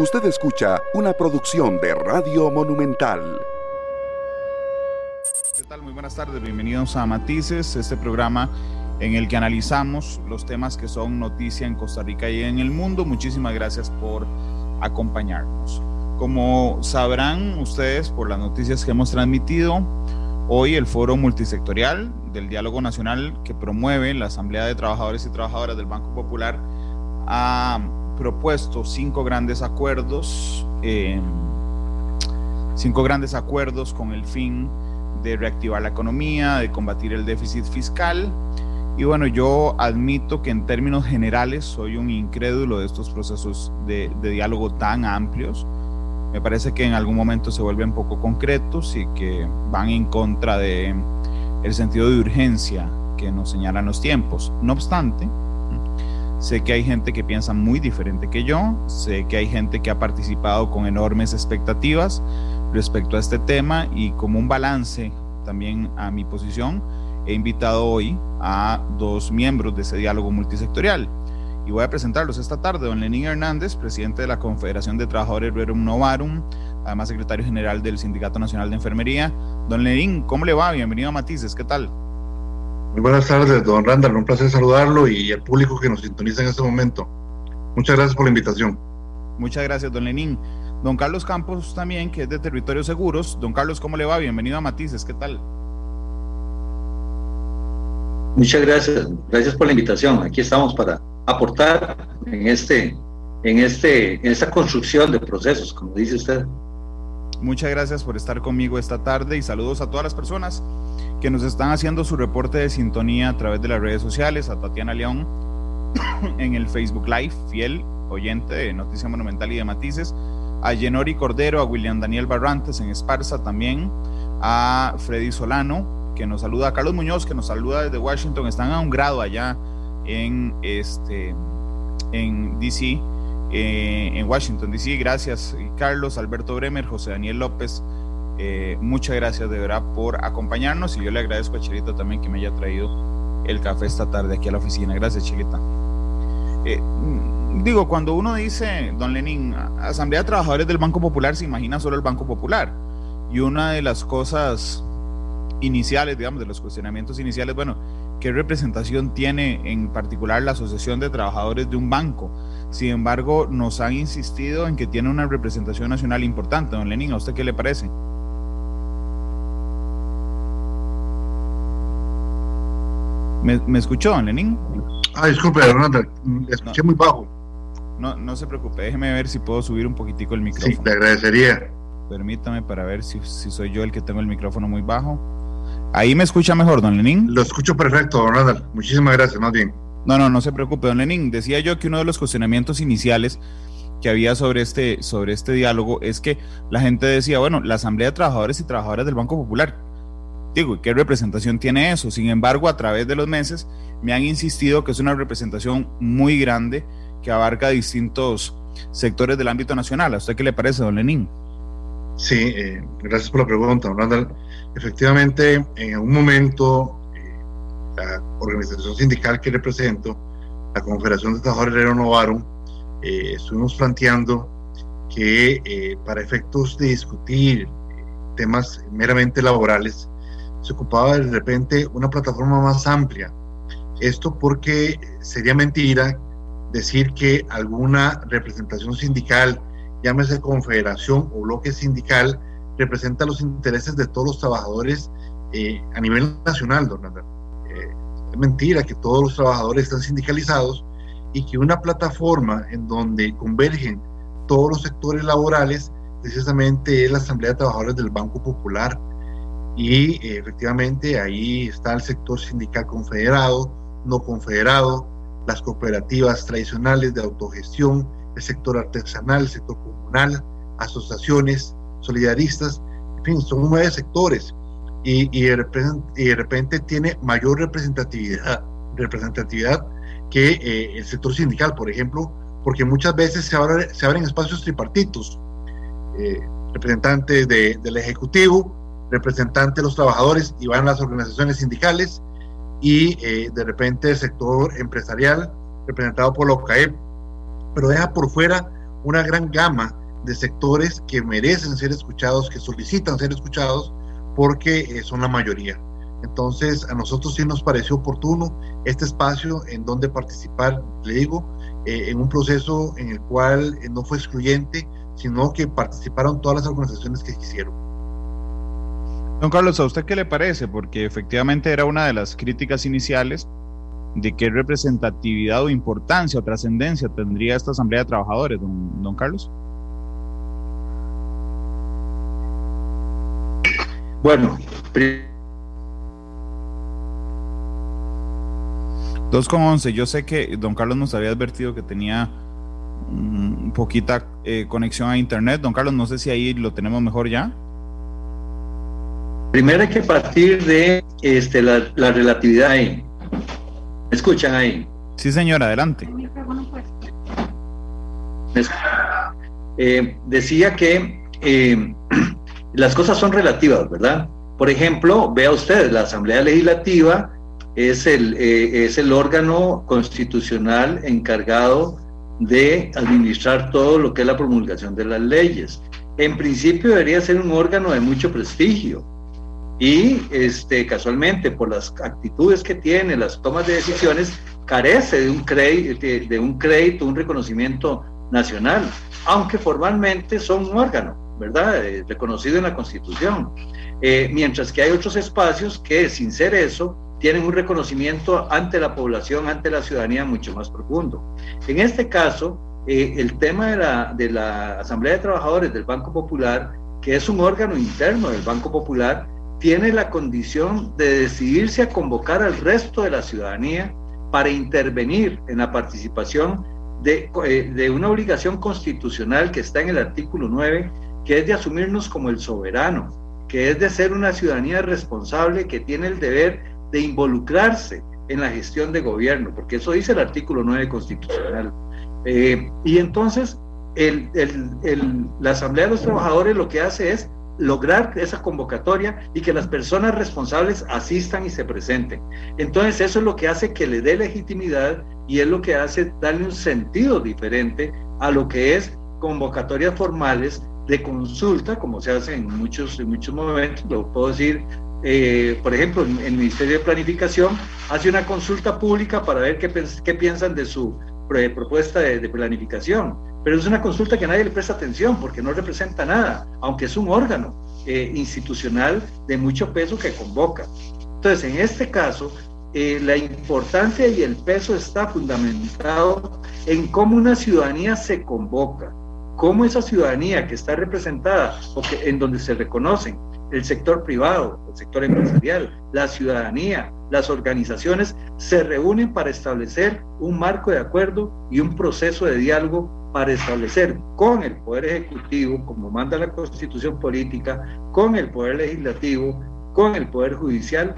Usted escucha una producción de Radio Monumental. ¿Qué tal? Muy buenas tardes, bienvenidos a Matices, este programa en el que analizamos los temas que son noticia en Costa Rica y en el mundo. Muchísimas gracias por acompañarnos. Como sabrán ustedes por las noticias que hemos transmitido, hoy el Foro Multisectorial del Diálogo Nacional que promueve la Asamblea de Trabajadores y Trabajadoras del Banco Popular ha propuesto cinco grandes acuerdos, eh, cinco grandes acuerdos con el fin de reactivar la economía, de combatir el déficit fiscal. Y bueno, yo admito que en términos generales soy un incrédulo de estos procesos de, de diálogo tan amplios. Me parece que en algún momento se vuelven poco concretos y que van en contra de el sentido de urgencia que nos señalan los tiempos. No obstante, Sé que hay gente que piensa muy diferente que yo, sé que hay gente que ha participado con enormes expectativas respecto a este tema y como un balance también a mi posición, he invitado hoy a dos miembros de ese diálogo multisectorial y voy a presentarlos esta tarde. Don Lenín Hernández, presidente de la Confederación de Trabajadores Rerum Novarum, además secretario general del Sindicato Nacional de Enfermería. Don Lenín, ¿cómo le va? Bienvenido a Matices, ¿qué tal? Muy buenas tardes, don Randall. Un placer saludarlo y al público que nos sintoniza en este momento. Muchas gracias por la invitación. Muchas gracias, don Lenín. Don Carlos Campos también, que es de Territorios Seguros. Don Carlos, ¿cómo le va? Bienvenido a Matices, ¿qué tal? Muchas gracias, gracias por la invitación. Aquí estamos para aportar en este, en este, en esta construcción de procesos, como dice usted. Muchas gracias por estar conmigo esta tarde y saludos a todas las personas que nos están haciendo su reporte de sintonía a través de las redes sociales, a Tatiana León en el Facebook Live, fiel oyente de Noticia Monumental y de Matices, a Yenori Cordero, a William Daniel Barrantes en Esparza también, a Freddy Solano, que nos saluda, a Carlos Muñoz, que nos saluda desde Washington, están a un grado allá en, este, en DC eh, en Washington, D.C. Gracias, Carlos, Alberto Bremer, José Daniel López. Eh, muchas gracias de verdad por acompañarnos y yo le agradezco a Chelita también que me haya traído el café esta tarde aquí a la oficina. Gracias, Chelita. Eh, digo, cuando uno dice, don Lenin, Asamblea de Trabajadores del Banco Popular, se imagina solo el Banco Popular. Y una de las cosas iniciales, digamos, de los cuestionamientos iniciales, bueno, ¿qué representación tiene en particular la Asociación de Trabajadores de un banco? Sin embargo, nos han insistido en que tiene una representación nacional importante. Don Lenin, ¿a usted qué le parece? ¿Me, escuchó, don Lenin? Ah, disculpe, Ronaldo, escuché muy bajo. No, no se preocupe, déjeme ver si puedo subir un poquitico el micrófono. Sí, te agradecería. Permítame para ver si, si soy yo el que tengo el micrófono muy bajo. Ahí me escucha mejor, don Lenin. Lo escucho perfecto, don Ronald. Muchísimas gracias, más bien. No, no, no se preocupe, don Lenin. Decía yo que uno de los cuestionamientos iniciales que había sobre este, sobre este diálogo es que la gente decía, bueno, la Asamblea de Trabajadores y Trabajadoras del Banco Popular, digo, ¿qué representación tiene eso? Sin embargo, a través de los meses me han insistido que es una representación muy grande que abarca distintos sectores del ámbito nacional. ¿A usted qué le parece, don Lenin? Sí, eh, gracias por la pregunta, Randall. Efectivamente, en un momento la organización sindical que represento, la Confederación de Trabajadores de Novarum, eh, estuvimos planteando que eh, para efectos de discutir eh, temas meramente laborales, se ocupaba de repente una plataforma más amplia. Esto porque sería mentira decir que alguna representación sindical, llámese confederación o bloque sindical, representa los intereses de todos los trabajadores a nivel nacional, don Andrés es mentira que todos los trabajadores están sindicalizados y que una plataforma en donde convergen todos los sectores laborales precisamente es la Asamblea de Trabajadores del Banco Popular. Y eh, efectivamente ahí está el sector sindical confederado, no confederado, las cooperativas tradicionales de autogestión, el sector artesanal, el sector comunal, asociaciones, solidaristas, en fin, son nueve sectores y, de, repente, tiene mayor representatividad, representatividad que eh, el sector sindical, por ejemplo, porque muchas veces se, se abren espacios tripartitos, eh, representantes del Ejecutivo, representantes de los trabajadores y van las organizaciones sindicales y eh, de repente el sector empresarial representado por la OCAEP, pero deja por fuera una gran gama de sectores que merecen ser escuchados, que solicitan ser escuchados, porque son la mayoría. Entonces, a nosotros sí nos pareció oportuno este espacio en donde participar, le digo, eh, en un proceso en el cual eh, no fue excluyente, sino que participaron todas las organizaciones que quisieron. Don Carlos, ¿a usted qué le parece? Porque efectivamente era una de las críticas iniciales de qué representatividad o importancia o trascendencia tendría esta Asamblea de Trabajadores, don, don Carlos. Bueno, 2.11, yo sé que don Carlos nos había advertido que tenía un poquita eh, conexión a internet. Don Carlos, no sé si ahí lo tenemos mejor ya. Primero hay que partir de este, la, relatividad ahí. ¿Me escuchan ahí? Sí, señor, adelante. Eh, decía que eh, las cosas son relativas, ¿verdad? Por ejemplo, vea usted, la Asamblea Legislativa es el, eh, es el órgano constitucional encargado de administrar todo lo que es la promulgación de las leyes. En principio debería ser un órgano de mucho prestigio y este, casualmente por las actitudes que tiene, las tomas de decisiones, carece de un, de, un crédito, un reconocimiento nacional, aunque formalmente son un órgano, ¿verdad? Eh, reconocido en la Constitución. Eh, mientras que hay otros espacios que sin ser eso tienen un reconocimiento ante la población, ante la ciudadanía mucho más profundo. En este caso, eh, el tema de la, de la Asamblea de Trabajadores del Banco Popular, que es un órgano interno del Banco Popular, tiene la condición de decidirse a convocar al resto de la ciudadanía para intervenir en la participación de, eh, de, una obligación constitucional que está en el artículo 9, que es de asumirnos como el soberano, que es de ser una ciudadanía responsable que tiene el deber de involucrarse en la gestión de gobierno, porque eso dice el artículo 9 constitucional. Eh, y entonces la Asamblea de los Trabajadores lo que hace es lograr esa convocatoria y que las personas responsables asistan y se presenten. Entonces eso es lo que hace que le dé legitimidad y es lo que hace darle un sentido diferente a lo que es convocatorias formales de consulta, como se hace en muchos, en muchos momentos, lo puedo decir eh, por ejemplo, en el Ministerio de Planificación hace una consulta pública para ver qué, piensan de su propuesta de, planificación, pero es una consulta que nadie le presta atención porque no representa nada, aunque es un órgano eh, institucional de mucho peso que convoca. Entonces, en este caso, eh, la importancia y el peso está fundamentado en cómo una ciudadanía se convoca, cómo esa ciudadanía que está representada en donde se reconocen el sector privado, el sector empresarial, la ciudadanía, las organizaciones se reúnen para establecer un marco de acuerdo y un proceso de diálogo para establecer con el Poder Ejecutivo, como manda la Constitución Política, con el Poder Legislativo, con el Poder Judicial,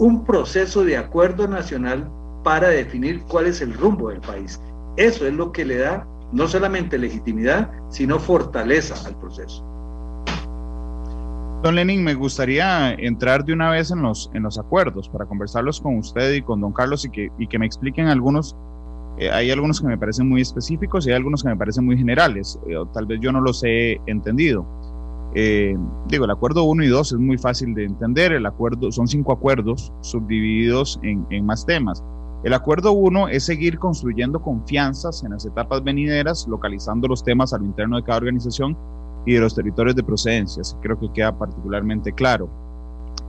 un proceso de acuerdo nacional para definir cuál es el rumbo del país. Eso es lo que le da no solamente legitimidad, sino fortaleza al proceso. Don Lenin, me gustaría entrar de una vez en los, en los acuerdos para conversarlos con usted y con don Carlos y que, y que me expliquen algunos. Eh, hay algunos que me parecen muy específicos y hay algunos que me parecen muy generales. Eh, tal vez yo no los he entendido. Eh, digo, el acuerdo 1 y 2 es muy fácil de entender. El acuerdo, son cinco acuerdos subdivididos en, en más temas. El acuerdo 1 es seguir construyendo confianzas en las etapas venideras, localizando los temas a lo interno de cada organización y de los territorios de procedencia. Creo que queda particularmente claro.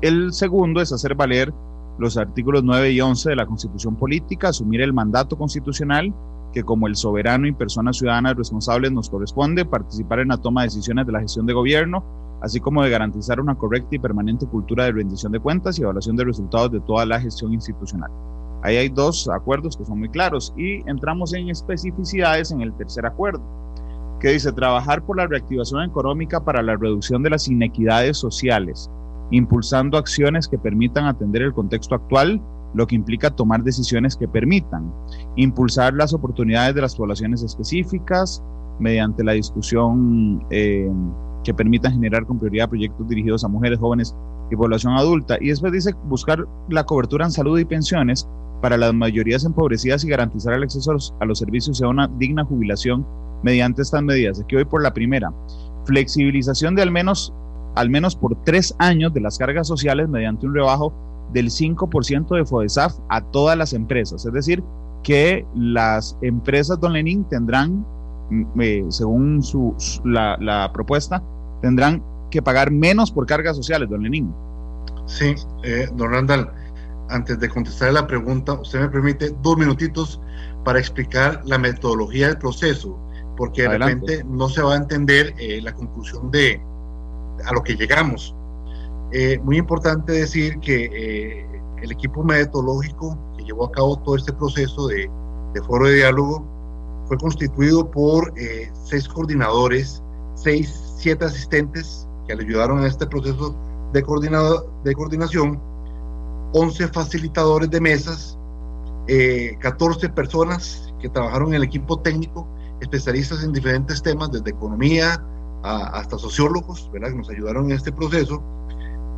El segundo es hacer valer los artículos 9 y 11 de la Constitución Política, asumir el mandato constitucional que como el soberano y personas ciudadanas responsables nos corresponde participar en la toma de decisiones de la gestión de gobierno, así como de garantizar una correcta y permanente cultura de rendición de cuentas y evaluación de resultados de toda la gestión institucional. Ahí hay dos acuerdos que son muy claros y entramos en especificidades en el tercer acuerdo que dice trabajar por la reactivación económica para la reducción de las inequidades sociales, impulsando acciones que permitan atender el contexto actual, lo que implica tomar decisiones que permitan, impulsar las oportunidades de las poblaciones específicas mediante la discusión eh, que permitan generar con prioridad proyectos dirigidos a mujeres, jóvenes y población adulta. Y después dice buscar la cobertura en salud y pensiones para las mayorías empobrecidas y garantizar el acceso a los, servicios y a una digna jubilación mediante estas medidas. Aquí voy por la primera. Flexibilización de al menos, al menos por tres años de las cargas sociales mediante un rebajo del 5% de FODESAF a todas las empresas. Es decir, que las empresas Don Lenin tendrán, mm, eh, según su, la, la, propuesta, tendrán que pagar menos por cargas sociales, Don Lenin. Sí, eh, don Randall, antes de contestar la pregunta, usted me permite dos minutitos para explicar la metodología del proceso, porque de repente no se va a entender eh, la conclusión de a lo que llegamos. Eh, muy importante decir que eh, el equipo metodológico que llevó a cabo todo este proceso de, de foro de diálogo fue constituido por seis coordinadores, seis, siete asistentes que le ayudaron a este proceso de, coordinado, de coordinación 11 facilitadores de mesas, 14 eh, personas que trabajaron en el equipo técnico, especialistas en diferentes temas, desde economía hasta sociólogos, ¿verdad? que nos ayudaron en este proceso,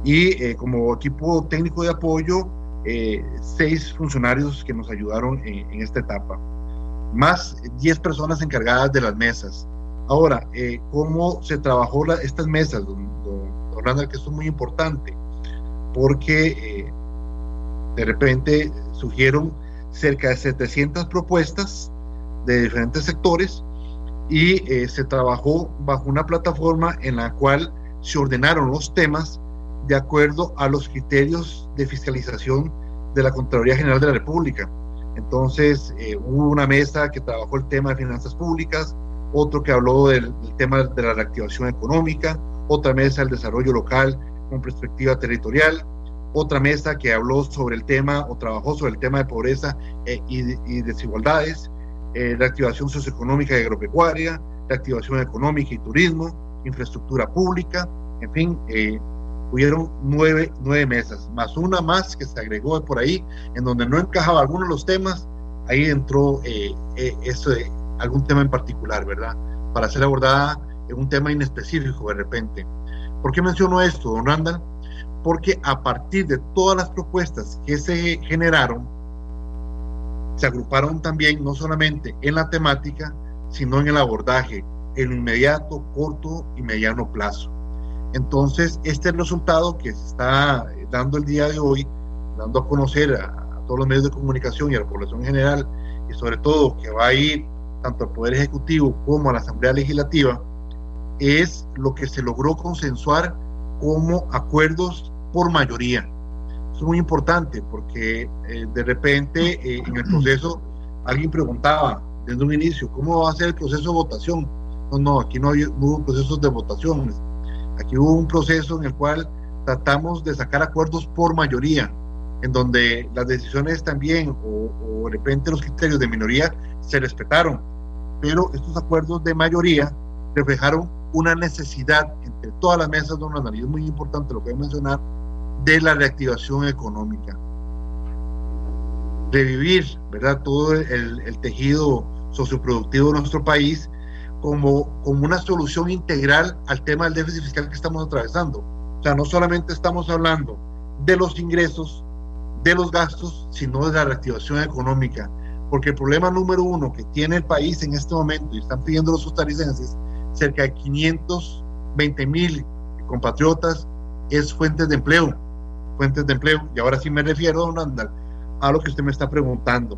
y eh, como equipo técnico de apoyo, eh, seis funcionarios que nos ayudaron en, esta etapa, más 10 personas encargadas de las mesas. Ahora, ¿cómo se trabajó estas mesas, don, don, que esto es muy importante, porque de repente surgieron cerca de 700 propuestas de diferentes sectores y eh, se trabajó bajo una plataforma en la cual se ordenaron los temas de acuerdo a los criterios de fiscalización de la Contraloría General de la República. Entonces eh, hubo una mesa que trabajó el tema de finanzas públicas, otro que habló del, del tema de la reactivación económica, otra mesa del desarrollo local con perspectiva territorial, otra mesa que habló sobre el tema o trabajó sobre el tema de pobreza eh, y, desigualdades, eh, reactivación socioeconómica y agropecuaria, reactivación económica y turismo, infraestructura pública, en fin, eh, hubieron nueve, nueve mesas, más una más que se agregó por ahí, en donde no encajaba alguno de los temas, ahí entró eh, eso de algún tema en particular, ¿verdad? Para ser abordada en un tema inespecífico de repente. ¿Por qué menciono esto, don Randall? Porque a partir de todas las propuestas que se generaron, se agruparon también no solamente en la temática, sino en el abordaje, en inmediato, corto y mediano plazo. Entonces, este es el resultado que se está dando el día de hoy, dando a conocer a, a todos los medios de comunicación y a la población en general, y sobre todo que va a ir tanto al Poder Ejecutivo como a la Asamblea Legislativa, es lo que se logró consensuar como acuerdos por mayoría. Es muy importante porque eh, de repente eh, en el proceso alguien preguntaba desde un inicio, ¿cómo va a ser el proceso de votación? No, no, aquí no, hubo procesos de votación. Aquí hubo un proceso en el cual tratamos de sacar acuerdos por mayoría, en donde las decisiones también o de repente los criterios de minoría se respetaron, pero estos acuerdos de mayoría reflejaron una necesidad entre todas las mesas de una nariz, muy importante lo que voy a mencionar, de la reactivación económica. Revivir, ¿verdad? Todo el, el tejido socioproductivo de nuestro país como, como una solución integral al tema del déficit fiscal que estamos atravesando. O sea, no solamente estamos hablando de los ingresos, de los gastos, sino de la reactivación económica. Porque el problema número uno que tiene el país en este momento, y están pidiendo los costarricenses, cerca de 520 mil compatriotas es fuentes de empleo, fuentes de empleo. Y ahora sí me refiero, don Andal, a lo que usted me está preguntando.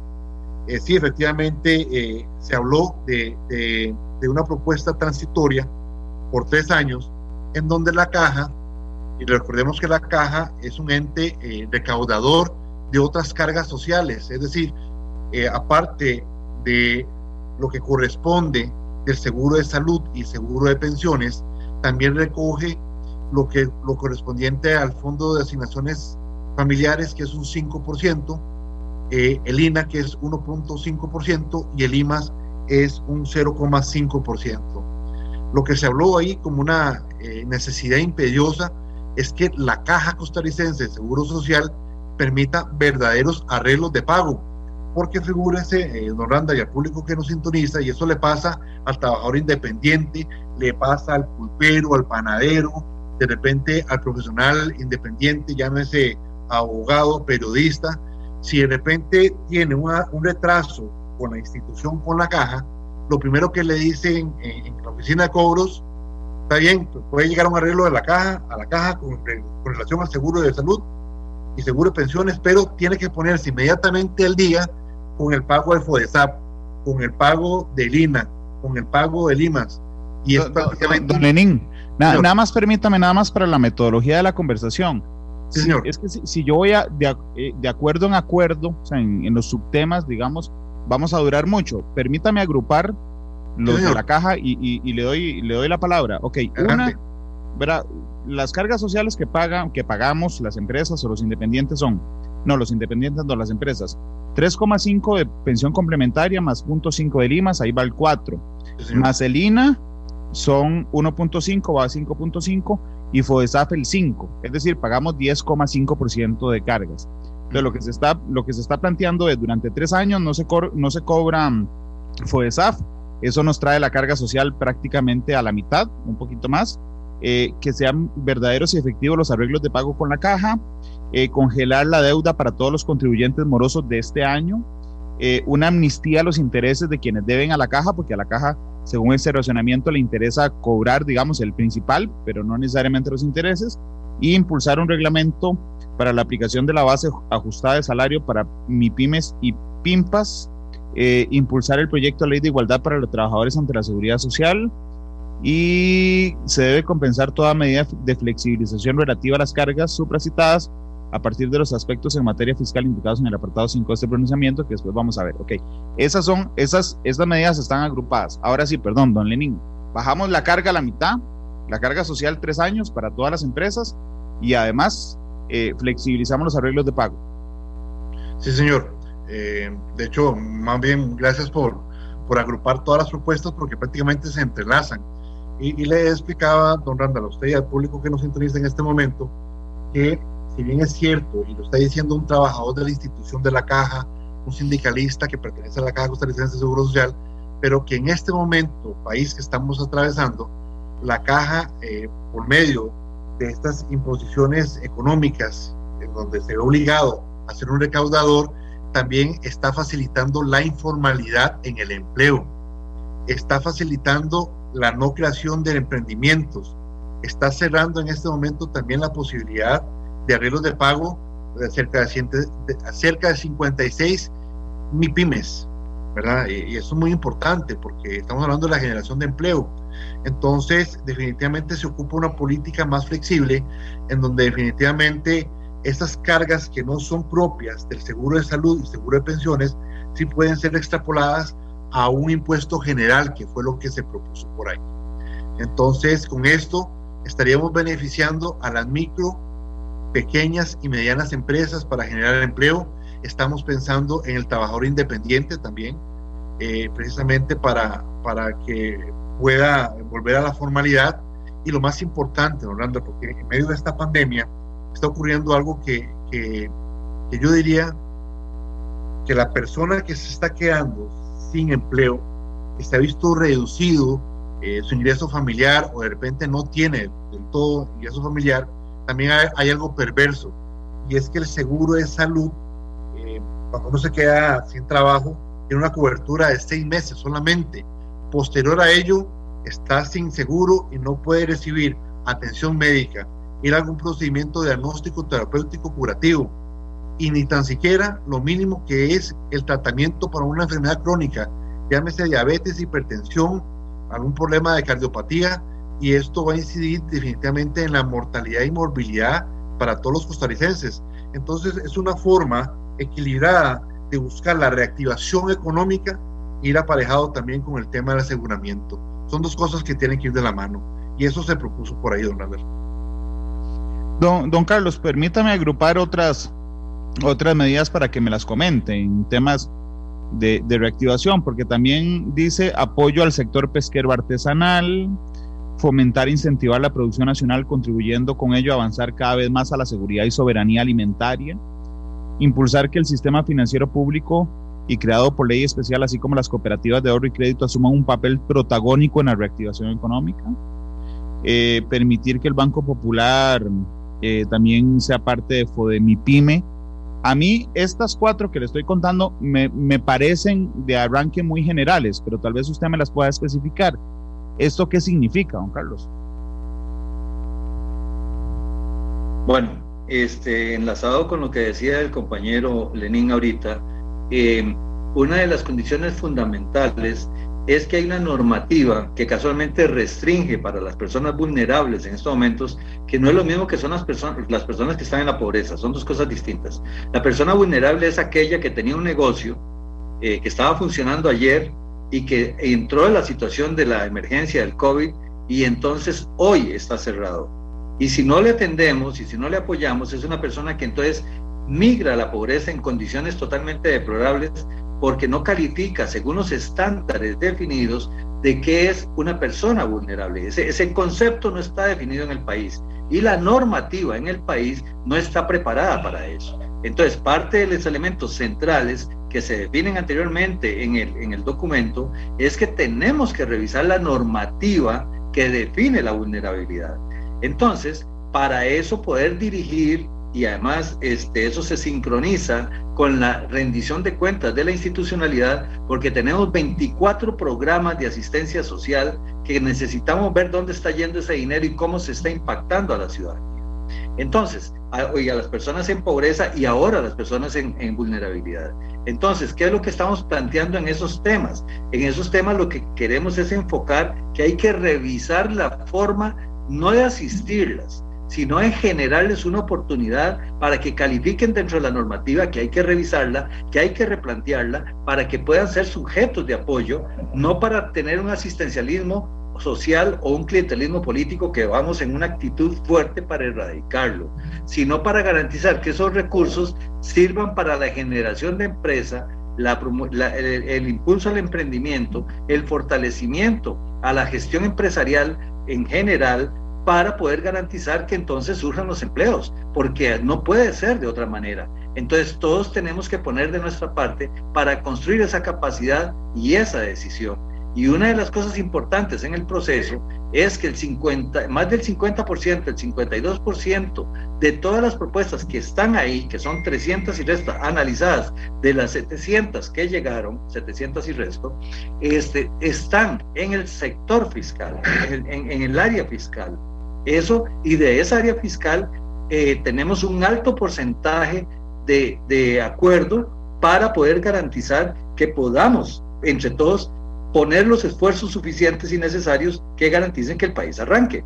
Eh, sí, efectivamente, eh, se habló de, de, una propuesta transitoria por tres años, en donde la caja, y recordemos que la caja es un ente eh, recaudador de otras cargas sociales, es decir, aparte de lo que corresponde del seguro de salud y seguro de pensiones, también recoge lo, que, lo correspondiente al Fondo de Asignaciones Familiares, que es un 5%, eh, el INA, que es 1.5%, y el IMAS es un 0,5%. Lo que se habló ahí como una eh, necesidad imperiosa es que la Caja Costarricense de Seguro Social permita verdaderos arreglos de pago porque figúrese, eh, don Randa, y al público que nos sintoniza, y eso le pasa al trabajador independiente, le pasa al pulpero, al panadero, de repente al profesional independiente, llámese abogado, periodista, si de repente tiene un retraso con la institución, con la caja, lo primero que le dicen en, la oficina de cobros, está bien, puede llegar a un arreglo de la caja, a la caja con, relación al seguro de salud y seguro de pensiones, pero tiene que ponerse inmediatamente al día con el pago de FODESAP, con el pago del INA, con el pago del IMAS. Y es prácticamente... Don Lenín, nada, nada más permítame, nada más para la metodología de la conversación. Sí, señor. Es que si, yo voy a, de, eh, de, acuerdo en acuerdo, o sea, en, los subtemas, digamos, vamos a durar mucho. Permítame agrupar los de la caja y, y, le, doy, le doy la palabra. Ok, una, verá, las cargas sociales que, pagan, que pagamos las empresas o los independientes son, no, los independientes no, las empresas, 3,5 de pensión complementaria más 0.5 de Limas, ahí va el 4. más el INA son 1.5, va a 5.5 y FODESAF el 5, es decir, pagamos 10,5% de cargas. Entonces, lo que se está, lo que se está planteando es durante tres años no se, no se cobra mm, FODESAF, eso nos trae la carga social prácticamente a la mitad, un poquito más, eh, que sean verdaderos y efectivos los arreglos de pago con la caja, eh, congelar la deuda para todos los contribuyentes morosos de este año, eh, una amnistía a los intereses de quienes deben a la caja, porque a la caja según ese razonamiento, le interesa cobrar, digamos, el principal, pero no necesariamente los intereses, y impulsar un reglamento para la aplicación de la base ajustada de salario para MIPIMES y PIMPAS, eh, impulsar el proyecto de ley de igualdad para los trabajadores ante la seguridad social y se debe compensar toda medida de flexibilización relativa a las cargas supracitadas a partir de los aspectos en materia fiscal indicados en el apartado 5 de este pronunciamiento, que después vamos a ver. Ok, esas son, esas, estas medidas están agrupadas. Ahora sí, perdón, don Lenin, bajamos la carga a la mitad, la carga social tres años para todas las empresas y además eh, flexibilizamos los arreglos de pago. Sí, señor. Eh, de hecho, más bien, gracias por, por agrupar todas las propuestas porque prácticamente se entrelazan. Y, y le explicaba, don Randall, a usted y al público que nos sintoniza en este momento, que si bien es cierto, y lo está diciendo un trabajador de la institución de la caja, un sindicalista que pertenece a la Caja Costarricense de Seguro Social, pero que en este momento, país que estamos atravesando, la caja, eh, por medio de estas imposiciones económicas, en donde se ve obligado a ser un recaudador, también está facilitando la informalidad en el empleo, está facilitando la no creación de emprendimientos, está cerrando en este momento también la posibilidad de arreglos de pago de cerca de, de, cerca de 56 MIPIMES, ¿verdad? Y, eso es muy importante porque estamos hablando de la generación de empleo. Entonces, definitivamente se ocupa una política más flexible en donde definitivamente estas cargas que no son propias del seguro de salud y seguro de pensiones sí pueden ser extrapoladas a un impuesto general, que fue lo que se propuso por ahí. Entonces, con esto estaríamos beneficiando a las micro pequeñas y medianas empresas para generar empleo. Estamos pensando en el trabajador independiente también, eh, precisamente para, para que pueda volver a la formalidad. Y lo más importante, Orlando, porque en medio de esta pandemia está ocurriendo algo que, que, yo diría que la persona que se está quedando sin empleo, que se ha visto reducido eh, su ingreso familiar o de repente no tiene del todo ingreso familiar, también hay, algo perverso y es que el seguro de salud, eh, cuando uno se queda sin trabajo, tiene una cobertura de seis meses solamente. Posterior a ello, está sin seguro y no puede recibir atención médica, ir a algún procedimiento diagnóstico terapéutico curativo y ni tan siquiera lo mínimo que es el tratamiento para una enfermedad crónica, llámese diabetes, hipertensión, algún problema de cardiopatía, y esto va a incidir definitivamente en la mortalidad y morbilidad para todos los costarricenses. Entonces es una forma equilibrada de buscar la reactivación económica ir aparejado también con el tema del aseguramiento. Son dos cosas que tienen que ir de la mano y eso se propuso por ahí, don Albert. Don, don Carlos, permítame agrupar otras, otras medidas para que me las comente en temas de reactivación, porque también dice apoyo al sector pesquero artesanal, fomentar e incentivar la producción nacional, contribuyendo con ello a avanzar cada vez más a la seguridad y soberanía alimentaria, impulsar que el sistema financiero público y creado por ley especial, así como las cooperativas de ahorro y crédito, asuman un papel protagónico en la reactivación económica, eh, permitir que el Banco Popular eh, también sea parte de FODEMIPYME A mí estas cuatro que le estoy contando me, me, parecen de arranque muy generales, pero tal vez usted me las pueda especificar. ¿Esto qué significa, don Carlos? Bueno, este, enlazado con lo que decía el compañero Lenín ahorita, eh, una de las condiciones fundamentales es que hay una normativa que casualmente restringe para las personas vulnerables en estos momentos, que no es lo mismo que son las, personas las personas que están en la pobreza, son dos cosas distintas. La persona vulnerable es aquella que tenía un negocio eh, que estaba funcionando ayer y que entró en la situación de la emergencia del COVID y entonces hoy está cerrado. Y si no le atendemos y si no le apoyamos, es una persona que entonces migra a la pobreza en condiciones totalmente deplorables porque no califica según los estándares definidos de qué es una persona vulnerable. Ese, ese, concepto no está definido en el país y la normativa en el país no está preparada para eso. Entonces, parte de los elementos centrales que se definen anteriormente en el, en el documento es que tenemos que revisar la normativa que define la vulnerabilidad. Entonces, para eso poder dirigir y además este, eso se sincroniza con la rendición de cuentas de la institucionalidad porque tenemos 24 programas de asistencia social que necesitamos ver dónde está yendo ese dinero y cómo se está impactando a la ciudadanía. Entonces, a, a las personas en pobreza y ahora a las personas en, en vulnerabilidad. Entonces, ¿qué es lo que estamos planteando en esos temas? En esos temas lo que queremos es enfocar que hay que revisar la forma no de asistirlas, sino en generarles una oportunidad para que califiquen dentro de la normativa, que hay que revisarla, que hay que replantearla, para que puedan ser sujetos de apoyo, no para tener un asistencialismo social o un clientelismo político que vamos en una actitud fuerte para erradicarlo, sino para garantizar que esos recursos sirvan para la generación de empresa, el, el impulso al emprendimiento, el fortalecimiento a la gestión empresarial en general, para poder garantizar que entonces surjan los empleos, porque no puede ser de otra manera. Entonces todos tenemos que poner de nuestra parte para construir esa capacidad y esa decisión. Y una de las cosas importantes en el proceso es que el 50, más del 50%, el 52% de todas las propuestas que están ahí, que son 300 y resto, analizadas de las 700 que llegaron, 700 y resto, este, están en el sector fiscal, en, en el área fiscal. Eso, y de esa área fiscal eh, tenemos un alto porcentaje de, de acuerdo para poder garantizar que podamos, entre todos, poner los esfuerzos suficientes y necesarios que garanticen que el país arranque.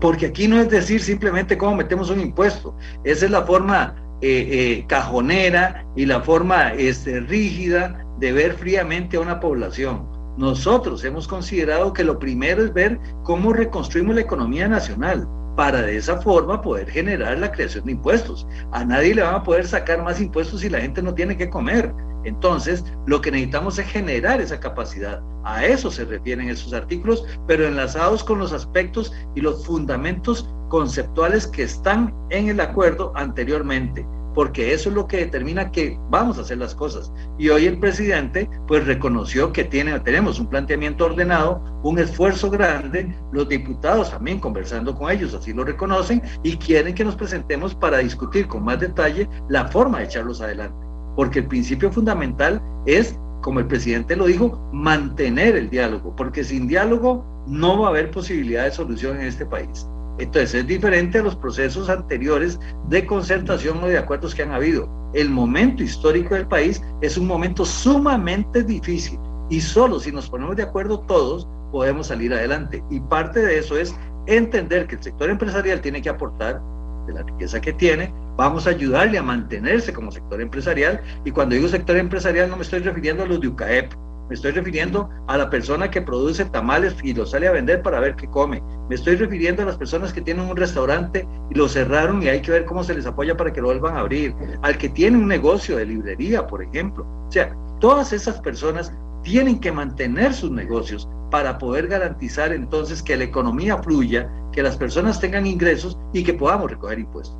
Porque aquí no es decir simplemente cómo metemos un impuesto, esa es la forma eh, eh, cajonera y la forma este, rígida de ver fríamente a una población. Nosotros hemos considerado que lo primero es ver cómo reconstruimos la economía nacional para de esa forma poder generar la creación de impuestos. A nadie le van a poder sacar más impuestos si la gente no tiene que comer. Entonces, lo que necesitamos es generar esa capacidad. A eso se refieren esos artículos, pero enlazados con los aspectos y los fundamentos conceptuales que están en el acuerdo anteriormente porque eso es lo que determina que vamos a hacer las cosas. Y hoy el presidente pues reconoció que tiene, tenemos un planteamiento ordenado, un esfuerzo grande, los diputados también conversando con ellos, así lo reconocen, y quieren que nos presentemos para discutir con más detalle la forma de echarlos adelante. Porque el principio fundamental es, como el presidente lo dijo, mantener el diálogo, porque sin diálogo no va a haber posibilidad de solución en este país. Entonces es diferente a los procesos anteriores de concertación o de acuerdos que han habido. El momento histórico del país es un momento sumamente difícil y solo si nos ponemos de acuerdo todos podemos salir adelante. Y parte de eso es entender que el sector empresarial tiene que aportar de la riqueza que tiene, vamos a ayudarle a mantenerse como sector empresarial. Y cuando digo sector empresarial no me estoy refiriendo a los de UCAEP, me estoy refiriendo a la persona que produce tamales y los sale a vender para ver qué come. Me estoy refiriendo a las personas que tienen un restaurante y lo cerraron y hay que ver cómo se les apoya para que lo vuelvan a abrir. Al que tiene un negocio de librería, por ejemplo. O sea, todas esas personas tienen que mantener sus negocios para poder garantizar entonces que la economía fluya, que las personas tengan ingresos y que podamos recoger impuestos.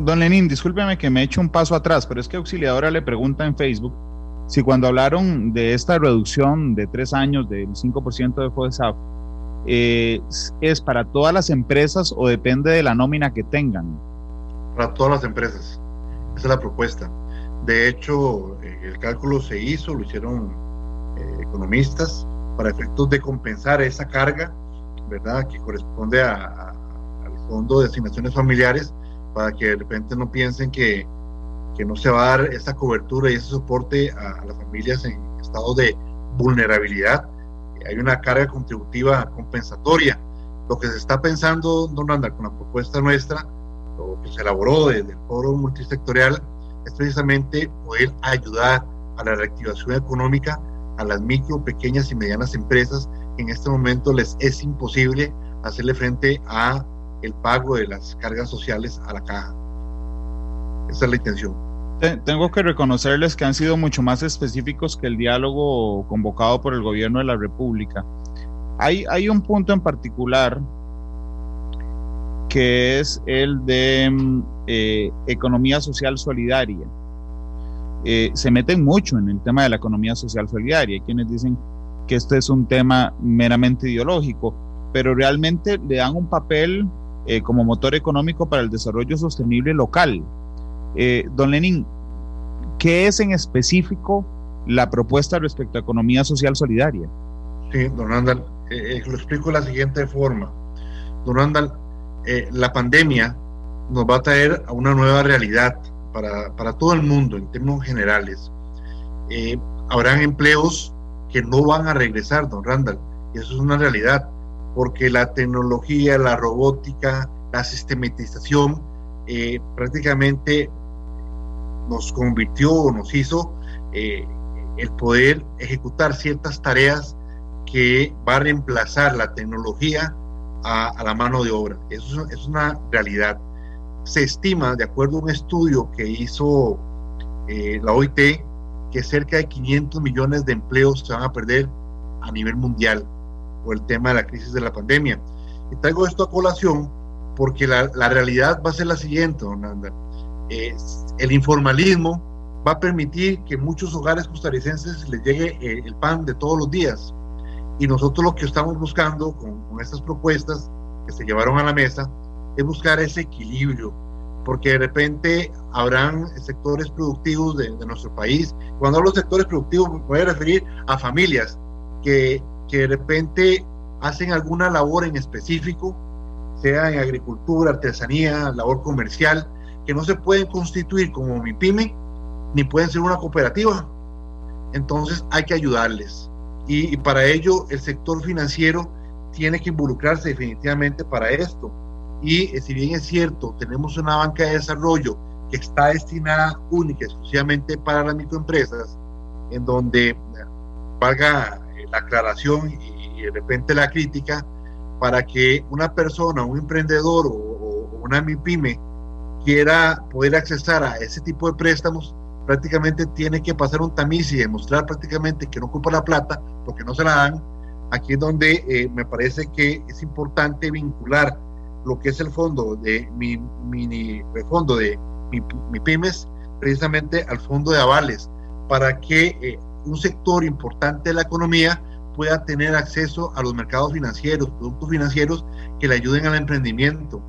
Don Lenín, discúlpeme que me he hecho un paso atrás, pero es que Auxiliadora le pregunta en Facebook si cuando hablaron de esta reducción de tres años del 5% de FODESAF, eh, ¿es para todas las empresas o depende de la nómina que tengan? Para todas las empresas. Esa es la propuesta. De hecho, el cálculo se hizo, lo hicieron eh, economistas para efectos de compensar esa carga, ¿verdad? Que corresponde al Fondo de Asignaciones Familiares, para que de repente no piensen que, que no se va a dar esa cobertura y ese soporte a, las familias en estado de vulnerabilidad. Hay una carga contributiva compensatoria. Lo que se está pensando, don Randall, con la propuesta nuestra, lo que se elaboró desde el foro multisectorial, es precisamente poder ayudar a la reactivación económica a las micro, pequeñas y medianas empresas que en este momento les es imposible hacerle frente a el pago de las cargas sociales a la caja. Esa es la intención. Tengo que reconocerles que han sido mucho más específicos que el diálogo convocado por el gobierno de la República. Hay, hay un punto en particular que es el de mm, eh, economía social solidaria. Eh, se meten mucho en el tema de la economía social solidaria. Hay quienes dicen que este es un tema meramente ideológico, pero realmente le dan un papel eh, como motor económico para el desarrollo sostenible local. don Lenin, ¿qué es en específico la propuesta respecto a economía social solidaria? Sí, don Andal, lo explico de la siguiente forma. Don Andal, eh, la pandemia nos va a traer a una nueva realidad para, para todo el mundo en términos generales. Eh, habrán empleos que no van a regresar, don Randall, y eso es una realidad, porque la tecnología, la robótica, la sistematización eh, prácticamente nos convirtió nos hizo el poder ejecutar ciertas tareas que va a reemplazar la tecnología a, la mano de obra. Eso es una realidad. Se estima, de acuerdo a un estudio que hizo eh, la OIT, que cerca de 500 millones de empleos se van a perder a nivel mundial por el tema de la crisis de la pandemia. Y traigo esto a colación porque la, la realidad va a ser la siguiente, don eh, el informalismo va a permitir que muchos hogares costarricenses les llegue eh, el pan de todos los días. Y nosotros lo que estamos buscando con, con estas propuestas que se llevaron a la mesa es buscar ese equilibrio, porque de repente habrán sectores productivos de, nuestro país. Cuando hablo de sectores productivos me voy a referir a familias que, que de repente hacen alguna labor en específico, sea en agricultura, artesanía, labor comercial, que no se pueden constituir como mi pyme, ni pueden ser una cooperativa. Entonces hay que ayudarles. Y, para ello el sector financiero tiene que involucrarse definitivamente para esto. Y eh, si bien es cierto, tenemos una banca de desarrollo que está destinada única, exclusivamente para las microempresas, en donde valga eh, la aclaración y, de repente la crítica, para que una persona, un emprendedor o, o una MIPYME quiera poder accesar a ese tipo de préstamos, prácticamente tiene que pasar un tamiz y demostrar prácticamente que no ocupa la plata porque no se la dan. Aquí es donde eh, me parece que es importante vincular lo que es el fondo de mi, mini fondo de mi, pymes precisamente al fondo de avales para que eh, un sector importante de la economía pueda tener acceso a los mercados financieros, productos financieros que le ayuden al emprendimiento.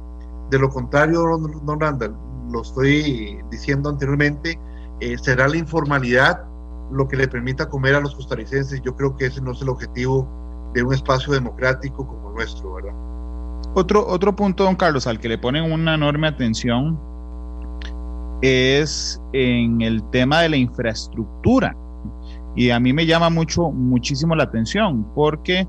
De lo contrario, don Randall, lo estoy diciendo anteriormente, eh, será la informalidad lo que le permita comer a los costarricenses. Yo creo que ese no es el objetivo de un espacio democrático como nuestro, ¿verdad? Otro, otro punto, don Carlos, al que le ponen una enorme atención es en el tema de la infraestructura. Y a mí me llama mucho, muchísimo la atención porque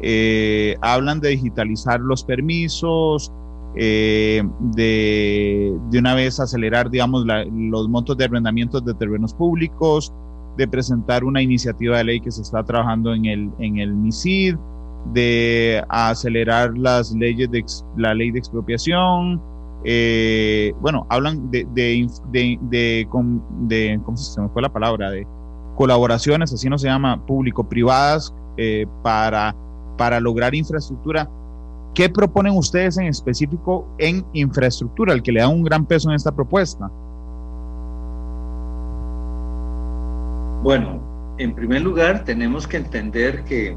eh, hablan de digitalizar los permisos, eh, de, de, una vez acelerar, digamos, los montos de arrendamientos de terrenos públicos, de presentar una iniciativa de ley que se está trabajando en el, en el MISID, de acelerar las leyes de la ley de expropiación. Eh, bueno, hablan de, de, de, de, ¿cómo se me fue la palabra? De colaboraciones, así no se llama, público-privadas, eh, para, para lograr infraestructura ¿Qué proponen ustedes en específico en infraestructura, el que le da un gran peso en esta propuesta? Bueno, en primer lugar tenemos que entender que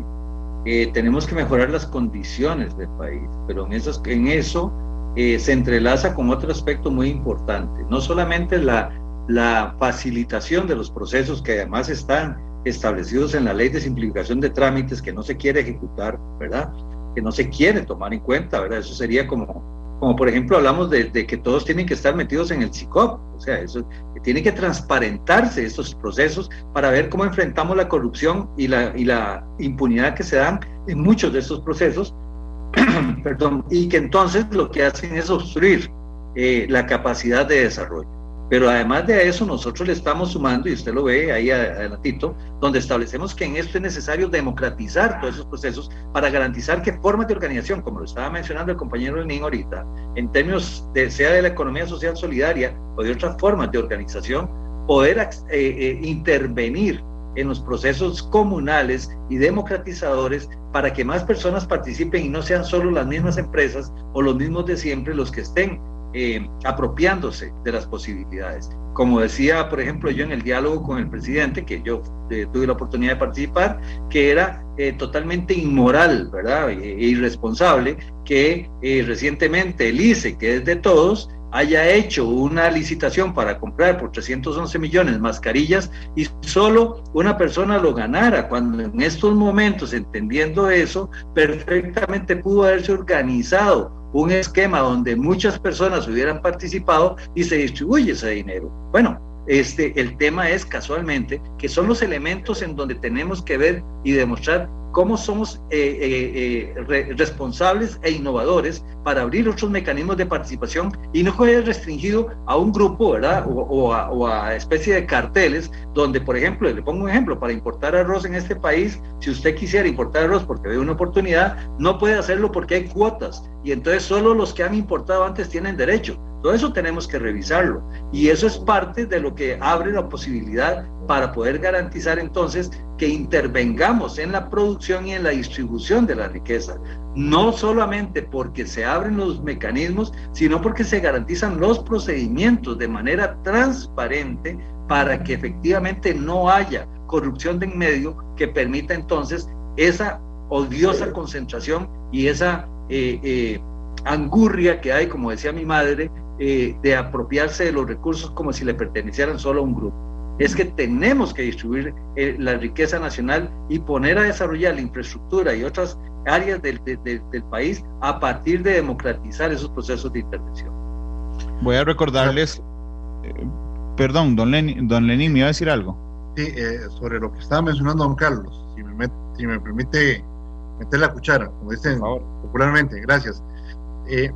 tenemos que mejorar las condiciones del país, pero en, en eso eh, se entrelaza con otro aspecto muy importante, no solamente la, la facilitación de los procesos que además están establecidos en la ley de simplificación de trámites que no se quiere ejecutar, ¿verdad? Que no se quiere tomar en cuenta, ¿verdad? Eso sería como, como por ejemplo, hablamos de, que todos tienen que estar metidos en el CICOP, o sea, eso que tiene que transparentarse estos procesos para ver cómo enfrentamos la corrupción y la, y la impunidad que se dan en muchos de estos procesos, perdón, y que entonces lo que hacen es obstruir eh, la capacidad de desarrollo. Pero además de eso, nosotros le estamos sumando, y usted lo ve ahí adelantito, donde establecemos que en esto es necesario democratizar todos esos procesos para garantizar que formas de organización, como lo estaba mencionando el compañero Lenín ahorita, en términos de sea de la economía social solidaria o de otras formas de organización, poder eh, eh, intervenir en los procesos comunales y democratizadores para que más personas participen y no sean solo las mismas empresas o los mismos de siempre los que estén eh, apropiándose de las posibilidades. Como decía, por ejemplo, yo en el diálogo con el presidente, que yo eh, tuve la oportunidad de participar, que era eh, totalmente inmoral, ¿verdad? E, irresponsable que recientemente el ICE, que es de todos, haya hecho una licitación para comprar por 311 millones mascarillas y solo una persona lo ganara, cuando en estos momentos, entendiendo eso, perfectamente pudo haberse organizado un esquema donde muchas personas hubieran participado y se distribuye ese dinero. Bueno, este, el tema es casualmente que son los elementos en donde tenemos que ver y demostrar cómo somos eh, eh, eh, responsables e innovadores para abrir otros mecanismos de participación y no quede restringido a un grupo, ¿verdad? O, a, o, a, especie de carteles donde, por ejemplo, le pongo un ejemplo, para importar arroz en este país, si usted quisiera importar arroz porque ve una oportunidad, no puede hacerlo porque hay cuotas y entonces solo los que han importado antes tienen derecho. Todo eso tenemos que revisarlo. Y eso es parte de lo que abre la posibilidad para poder garantizar entonces que intervengamos en la producción y en la distribución de la riqueza, no solamente porque se abren los mecanismos, sino porque se garantizan los procedimientos de manera transparente para que efectivamente no haya corrupción de en medio que permita entonces esa odiosa concentración y esa eh, eh, angurria que hay, como decía mi madre, eh, de apropiarse de los recursos como si le pertenecieran solo a un grupo. Es que tenemos que distribuir eh, la riqueza nacional y poner a desarrollar la infraestructura y otras áreas del, del país a partir de democratizar esos procesos de intervención. Voy a recordarles, eh, perdón, don Lenin, don Lenin, ¿me iba a decir algo? Sí, sobre lo que estaba mencionando don Carlos, si me, si me permite meter la cuchara, como dicen popularmente, gracias. Eh,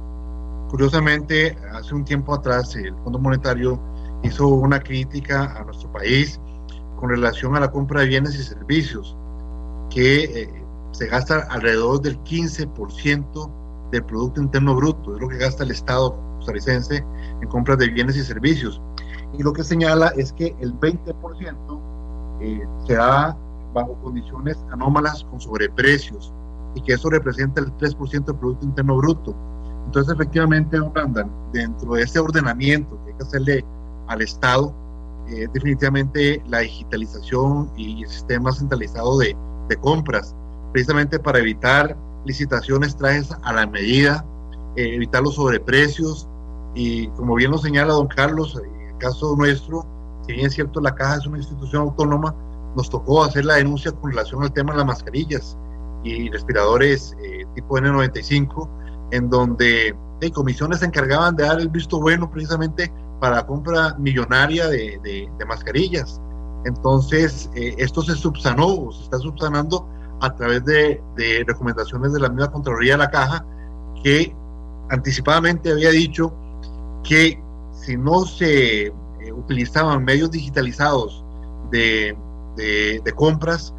Curiosamente, hace un tiempo atrás el Fondo Monetario hizo una crítica a nuestro país con relación a la compra de bienes y servicios, que eh, se gasta alrededor del 15% del Producto Interno Bruto, es lo que gasta el Estado costarricense en compras de bienes y servicios. Y lo que señala es que el 20% eh, se da bajo condiciones anómalas con sobreprecios y que eso representa el 3% del Producto Interno Bruto. Entonces, efectivamente, andan dentro de ese ordenamiento que hay que hacerle al Estado, eh, definitivamente la digitalización y el sistema centralizado de, de, compras, precisamente para evitar licitaciones trajes a la medida, eh, evitar los sobreprecios. Y como bien lo señala don Carlos, en el caso nuestro, si bien es cierto la caja es una institución autónoma, nos tocó hacer la denuncia con relación al tema de las mascarillas y respiradores eh, tipo N95 en donde de comisiones se encargaban de dar el visto bueno precisamente para la compra millonaria de, de, mascarillas. Entonces, eh, esto se subsanó o se está subsanando a través de, de, recomendaciones de la misma Contraloría de la Caja, que anticipadamente había dicho que si no se eh, utilizaban medios digitalizados de, de compras,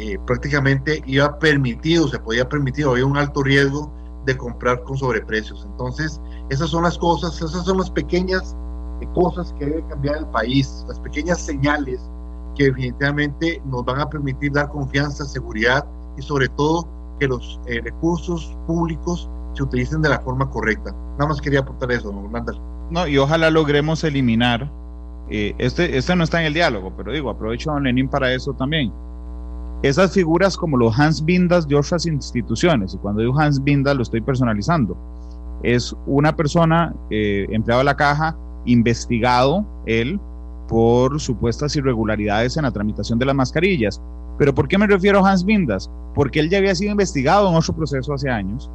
eh, prácticamente iba permitido, se podía permitir, había un alto riesgo de comprar con sobreprecios. Entonces, esas son las cosas, esas son las pequeñas eh, cosas que debe cambiar el país, las pequeñas señales que definitivamente nos van a permitir dar confianza, seguridad y sobre todo que los eh, recursos públicos se utilicen de la forma correcta. Nada más quería aportar eso, don No, y ojalá logremos eliminar, eh, este, este no está en el diálogo, pero digo, aprovecho a Don Lenin para eso también esas figuras como los Hans Bindas de otras instituciones, y cuando digo Hans Bindas lo estoy personalizando, es una persona, eh, empleado de la caja, investigado él por supuestas irregularidades en la tramitación de las mascarillas. Pero ¿por qué me refiero a Hans Vindas? Porque él ya había sido investigado en otro proceso hace años,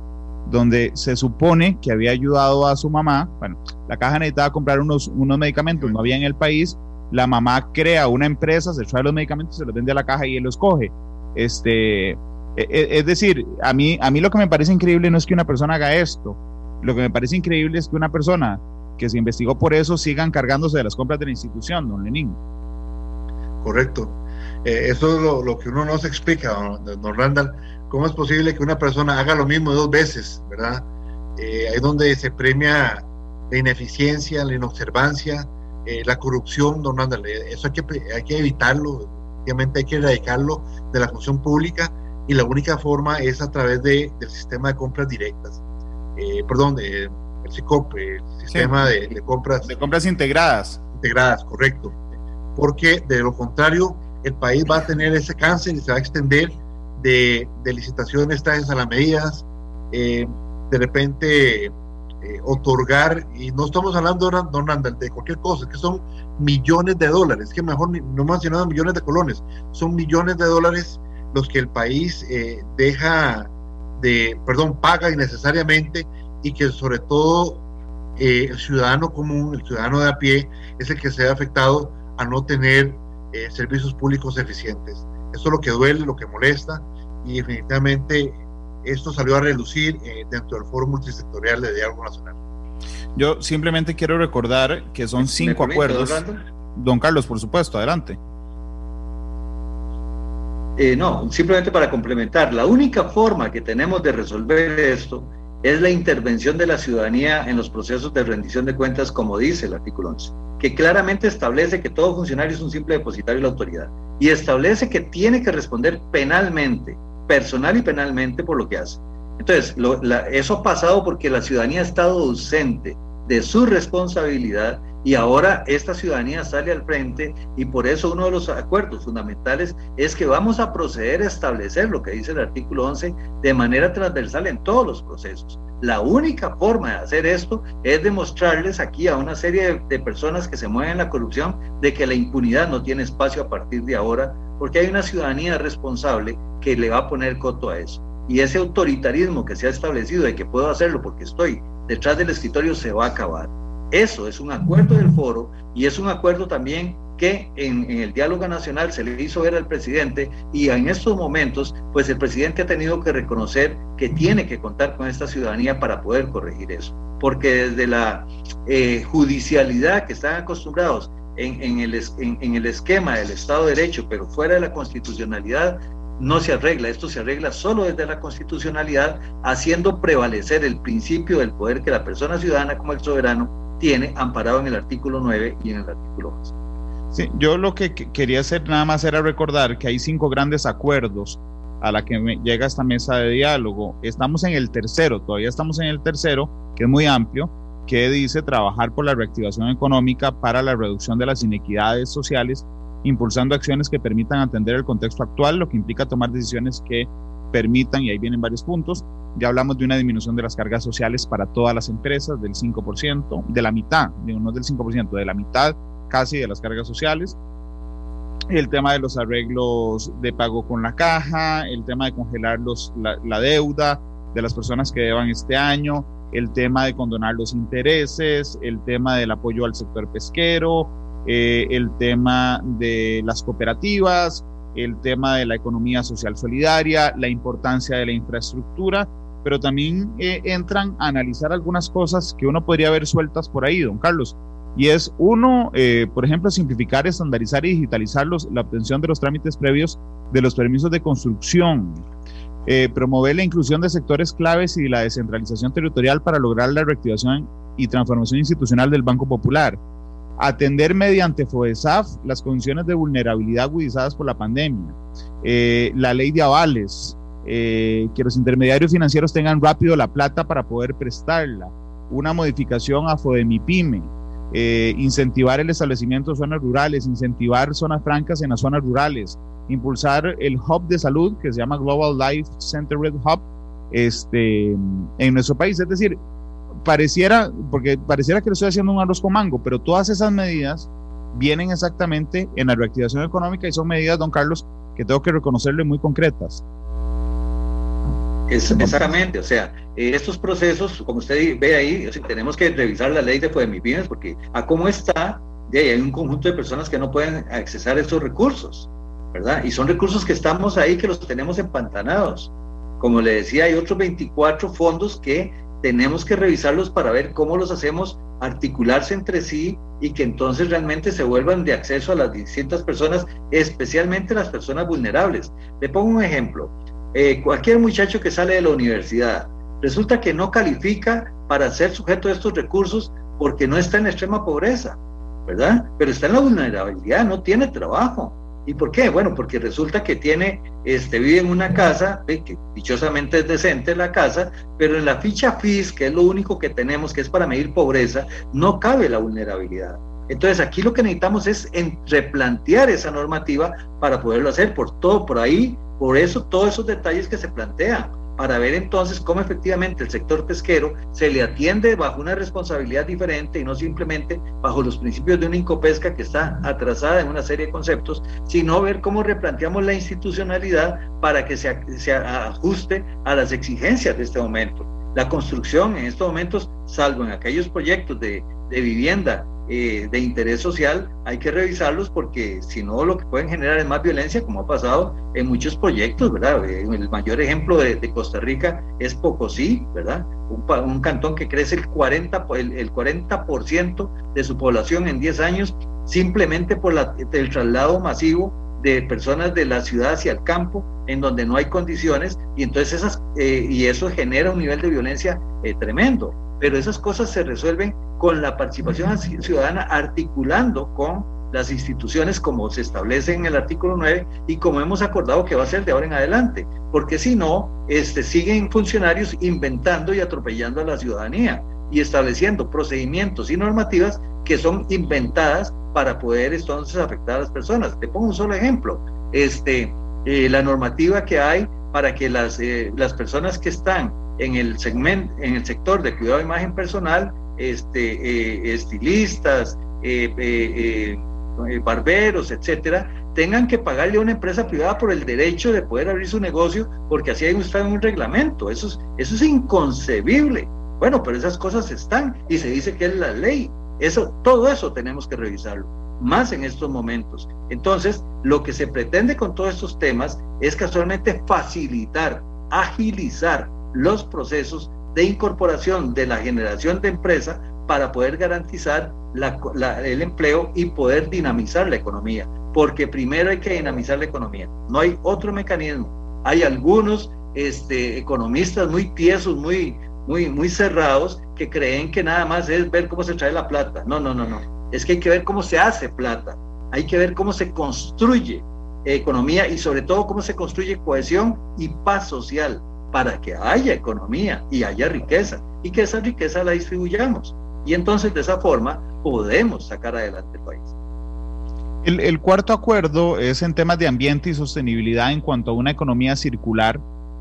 donde se supone que había ayudado a su mamá. Bueno, la caja necesitaba comprar unos, unos medicamentos, no había en el país. La mamá crea una empresa, se trae los medicamentos, se los vende a la caja y él los coge. Este, e, e, es decir, a mí, a mí lo que me parece increíble no es que una persona haga esto. Lo que me parece increíble es que una persona que se investigó por eso siga encargándose de las compras de la institución, don Lenín. Correcto. Eh, eso es lo, que uno no se explica, don, Randall. ¿Cómo es posible que una persona haga lo mismo dos veces, verdad? Eh, ahí donde se premia la ineficiencia, la inobservancia, eh, la corrupción, don Randall. Eso hay que, hay que evitarlo, obviamente hay que erradicarlo de la función pública y la única forma es a través de, del sistema de compras directas. perdón, el SICOP, el sistema de, de, compras. De compras integradas. Integradas, correcto. Porque de lo contrario, el país va a tener ese cáncer y se va a extender de, licitaciones trajes a las medidas, eh, de repente eh, otorgar, y no estamos hablando, don Randall, de cualquier cosa, que son millones de dólares, que mejor no mencionado millones de colones, son millones de dólares los que el país eh, deja de, perdón, paga innecesariamente y que sobre todo el ciudadano común, el ciudadano de a pie, es el que se ha afectado a no tener eh, servicios públicos eficientes. Esto es lo que duele, lo que molesta y definitivamente esto salió a relucir eh, dentro del Foro Multisectorial de Diálogo Nacional. Yo simplemente quiero recordar que son cinco acuerdos. Don Carlos, por supuesto, adelante. Eh, no, simplemente para complementar, la única forma que tenemos de resolver esto es la intervención de la ciudadanía en los procesos de rendición de cuentas, como dice el artículo 11 que claramente establece que todo funcionario es un simple depositario de la autoridad y establece que tiene que responder penalmente, personal y penalmente por lo que hace. Entonces, eso ha pasado porque la ciudadanía ha estado ausente de su responsabilidad y ahora esta ciudadanía sale al frente y por eso uno de los acuerdos fundamentales es que vamos a proceder a establecer lo que dice el artículo 11 de manera transversal en todos los procesos. La única forma de hacer esto es demostrarles aquí a una serie de, personas que se mueven en la corrupción de que la impunidad no tiene espacio a partir de ahora, porque hay una ciudadanía responsable que le va a poner coto a eso. Y ese autoritarismo que se ha establecido de que puedo hacerlo porque estoy detrás del escritorio se va a acabar. Eso es un acuerdo del foro y es un acuerdo también que en, el diálogo nacional se le hizo ver al presidente y en estos momentos, pues el presidente ha tenido que reconocer que tiene que contar con esta ciudadanía para poder corregir eso. Porque desde la eh, judicialidad que están acostumbrados en, en el esquema del Estado de Derecho, pero fuera de la constitucionalidad, no se arregla. Esto se arregla solo desde la constitucionalidad, haciendo prevalecer el principio del poder que la persona ciudadana como el soberano tiene amparado en el artículo 9 y en el artículo 11. Sí, yo lo que quería hacer nada más era recordar que hay cinco grandes acuerdos a la que llega esta mesa de diálogo. Estamos en el tercero, todavía estamos en el tercero, que es muy amplio, que dice trabajar por la reactivación económica para la reducción de las inequidades sociales, impulsando acciones que permitan atender el contexto actual, lo que implica tomar decisiones que permitan, y ahí vienen varios puntos, ya hablamos de una disminución de las cargas sociales para todas las empresas del 5%, de la mitad, no del 5%, de la mitad casi de las cargas sociales, el tema de los arreglos de pago con la caja, el tema de congelar los, la, deuda de las personas que deban este año, el tema de condonar los intereses, el tema del apoyo al sector pesquero, eh, el tema de las cooperativas, el tema de la economía social solidaria, la importancia de la infraestructura, pero también eh, entran a analizar algunas cosas que uno podría ver sueltas por ahí, don Carlos. Y es uno, eh, por ejemplo, simplificar, estandarizar y digitalizar los, la obtención de los trámites previos de los permisos de construcción, eh, promover la inclusión de sectores claves y la descentralización territorial para lograr la reactivación y transformación institucional del Banco Popular, atender mediante FOESAF las condiciones de vulnerabilidad agudizadas por la pandemia, eh, la ley de avales, que los intermediarios financieros tengan rápido la plata para poder prestarla, una modificación a FODEMIPYME, eh, incentivar el establecimiento de zonas rurales, incentivar zonas francas en las zonas rurales, impulsar el hub de salud que se llama Global Life Center Red Hub este, en nuestro país. Es decir, pareciera, porque pareciera que le estoy haciendo un arroz con mango, pero todas esas medidas vienen exactamente en la reactivación económica y son medidas, don Carlos, que tengo que reconocerle muy concretas. exactamente, o sea, estos procesos, como usted ve ahí, tenemos que revisar la ley de bienes porque a cómo está, hay un conjunto de personas que no pueden accesar esos recursos, ¿verdad? Y son recursos que estamos ahí, que los tenemos empantanados. Como le decía, hay otros 24 fondos que tenemos que revisarlos para ver cómo los hacemos articularse entre sí y que entonces realmente se vuelvan de acceso a las distintas personas, especialmente las personas vulnerables. Le pongo un ejemplo. Eh, cualquier muchacho que sale de la universidad resulta que no califica para ser sujeto de estos recursos porque no está en extrema pobreza, ¿verdad? Pero está en la vulnerabilidad, no tiene trabajo. ¿Y por qué? Bueno, porque resulta que tiene, este, vive en una casa, que dichosamente es decente la casa, pero en la ficha FIS, que es lo único que tenemos, que es para medir pobreza, no cabe la vulnerabilidad. Entonces aquí lo que necesitamos es replantear esa normativa para poderlo hacer por todo, por ahí, por eso todos esos detalles que se plantean para ver entonces cómo efectivamente el sector pesquero se le atiende bajo una responsabilidad diferente y no simplemente bajo los principios de una incopesca que está atrasada en una serie de conceptos, sino ver cómo replanteamos la institucionalidad para que se, se ajuste a las exigencias de este momento. La construcción en estos momentos, salvo en aquellos proyectos de, de vivienda eh, de interés social, hay que revisarlos porque si no lo que pueden generar es más violencia, como ha pasado en muchos proyectos, ¿verdad? Eh, el mayor ejemplo de, Costa Rica es Pocosí, ¿verdad? Un, cantón que crece el 40%, el, el 40 de su población en 10 años simplemente por el traslado masivo de personas de la ciudad hacia el campo, en donde no hay condiciones, y entonces esas, eh, y eso genera un nivel de violencia tremendo pero esas cosas se resuelven con la participación ciudadana articulando con las instituciones como se establece en el artículo 9 y como hemos acordado que va a ser de ahora en adelante, porque si no, este, siguen funcionarios inventando y atropellando a la ciudadanía y estableciendo procedimientos y normativas que son inventadas para poder entonces afectar a las personas. Te pongo un solo ejemplo, este, eh, la normativa que hay para que las, eh, las personas que están en el segmento, en el sector de cuidado de imagen personal, este, eh, estilistas, eh, eh, barberos, etcétera, tengan que pagarle a una empresa privada por el derecho de poder abrir su negocio, porque así hay un, reglamento. Eso es, eso es inconcebible. Bueno, pero esas cosas están y se dice que es la ley. Eso, todo eso tenemos que revisarlo, más en estos momentos. Entonces, lo que se pretende con todos estos temas es casualmente facilitar, agilizar los procesos de incorporación de la generación de empresa para poder garantizar el empleo y poder dinamizar la economía. Porque primero hay que dinamizar la economía. No hay otro mecanismo. Hay algunos este, economistas muy tiesos, muy, muy, muy cerrados, que creen que nada más es ver cómo se trae la plata. No, no, no, no. Es que hay que ver cómo se hace plata. Hay que ver cómo se construye economía y sobre todo cómo se construye cohesión y paz social para que haya economía y haya riqueza y que esa riqueza la distribuyamos. Y entonces de esa forma podemos sacar adelante el país. El, cuarto acuerdo es en temas de ambiente y sostenibilidad en cuanto a una economía circular.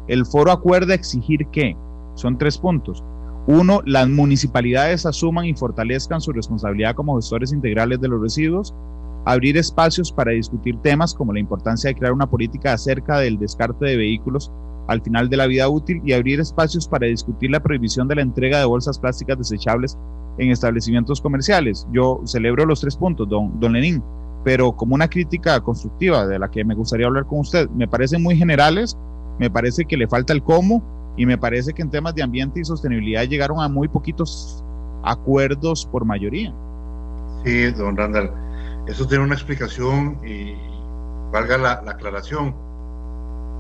El foro acuerda exigir que, son tres puntos. Uno, las municipalidades asuman y fortalezcan su responsabilidad como gestores integrales de los residuos, abrir espacios para discutir temas como la importancia de crear una política acerca del descarte de vehículos al final de la vida útil y abrir espacios para discutir la prohibición de la entrega de bolsas plásticas desechables en establecimientos comerciales. Yo celebro los tres puntos, don, don Lenín, pero como una crítica constructiva de la que me gustaría hablar con usted, me parecen muy generales, me parece que le falta el cómo y me parece que en temas de ambiente y sostenibilidad llegaron a muy poquitos acuerdos por mayoría. Sí, don Randall, eso tiene una explicación y valga la aclaración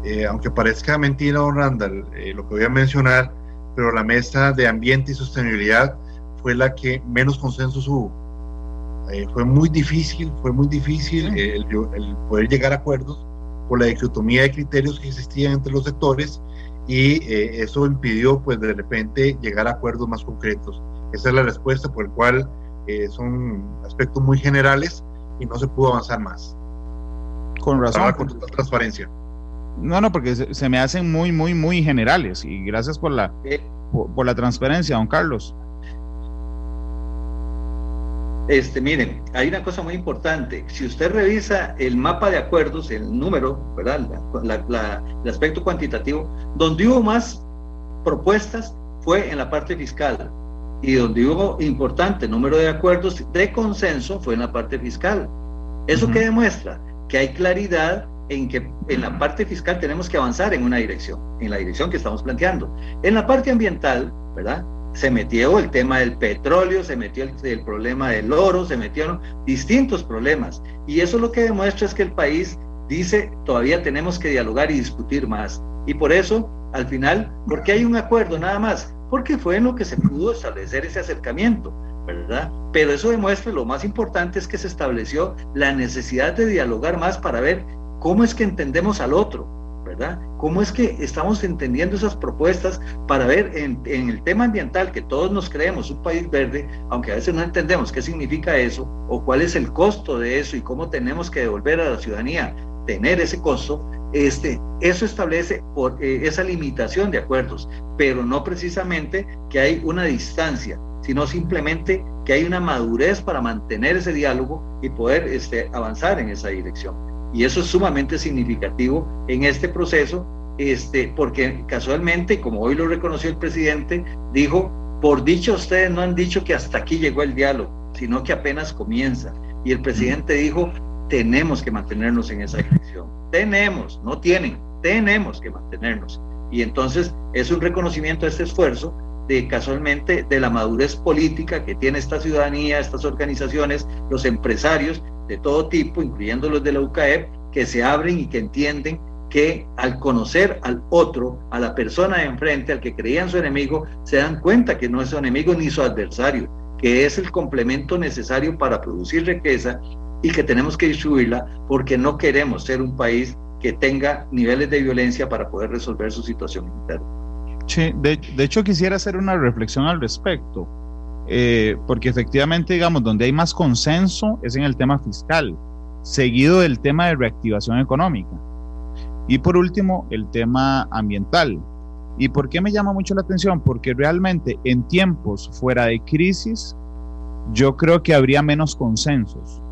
eh, aunque parezca mentira, don Randall, eh, lo que voy a mencionar, pero la mesa de ambiente y sostenibilidad fue la que menos consenso hubo. Eh, fue muy difícil, fue muy difícil el, poder llegar a acuerdos por la dicotomía de criterios que existían entre los sectores y eso impidió pues de repente llegar a acuerdos más concretos. Esa es la respuesta por la cual son aspectos muy generales y no se pudo avanzar más. Con razón. Con transparencia. No, no, porque se, me hacen muy, muy, muy generales y gracias por la, por, la transparencia, don Carlos. Este, miren, hay una cosa muy importante. Si usted revisa el mapa de acuerdos, el número, ¿verdad? el aspecto cuantitativo, donde hubo más propuestas fue en la parte fiscal y donde hubo importante número de acuerdos de consenso fue en la parte fiscal. ¿Eso que demuestra? Que hay claridad en que en la parte fiscal tenemos que avanzar en una dirección, en la dirección que estamos planteando. En la parte ambiental, ¿verdad? Se metió el tema del petróleo, se metió el, problema del oro, se metieron distintos problemas. Y eso lo que demuestra es que el país dice, todavía tenemos que dialogar y discutir más. Y por eso, al final, porque hay un acuerdo nada más, porque fue en lo que se pudo establecer ese acercamiento. ¿verdad? Pero eso demuestra, lo más importante es que se estableció la necesidad de dialogar más para ver cómo es que entendemos al otro, ¿verdad? ¿Cómo es que estamos entendiendo esas propuestas para ver en, el tema ambiental que todos nos creemos un país verde, aunque a veces no entendemos qué significa eso o cuál es el costo de eso y cómo tenemos que devolver a la ciudadanía tener ese costo, este, eso establece por, eh, esa limitación de acuerdos, pero no precisamente que hay una distancia, sino simplemente que hay una madurez para mantener ese diálogo y poder este, avanzar en esa dirección. Y eso es sumamente significativo en este proceso, este, porque casualmente, como hoy lo reconoció el presidente, dijo, por dicho ustedes no han dicho que hasta aquí llegó el diálogo, sino que apenas comienza. Y el presidente dijo, tenemos que mantenernos en esa dirección. Tenemos, no tienen, tenemos que mantenernos. Y entonces es un reconocimiento a este esfuerzo de casualmente de la madurez política que tiene esta ciudadanía, estas organizaciones, los empresarios de todo tipo, incluyendo los de la UCAEP, que se abren y que entienden que al conocer al otro, a la persona de enfrente, al que creían su enemigo, se dan cuenta que no es su enemigo ni su adversario, que es el complemento necesario para producir riqueza y que tenemos que distribuirla porque no queremos ser un país que tenga niveles de violencia para poder resolver su situación interna. De hecho quisiera hacer una reflexión al respecto. Eh, porque efectivamente, digamos, donde hay más consenso es en el tema fiscal, seguido del tema de reactivación económica. Y por último, el tema ambiental. ¿Y por qué me llama mucho la atención? Porque realmente en tiempos fuera de crisis, yo creo que habría menos consensos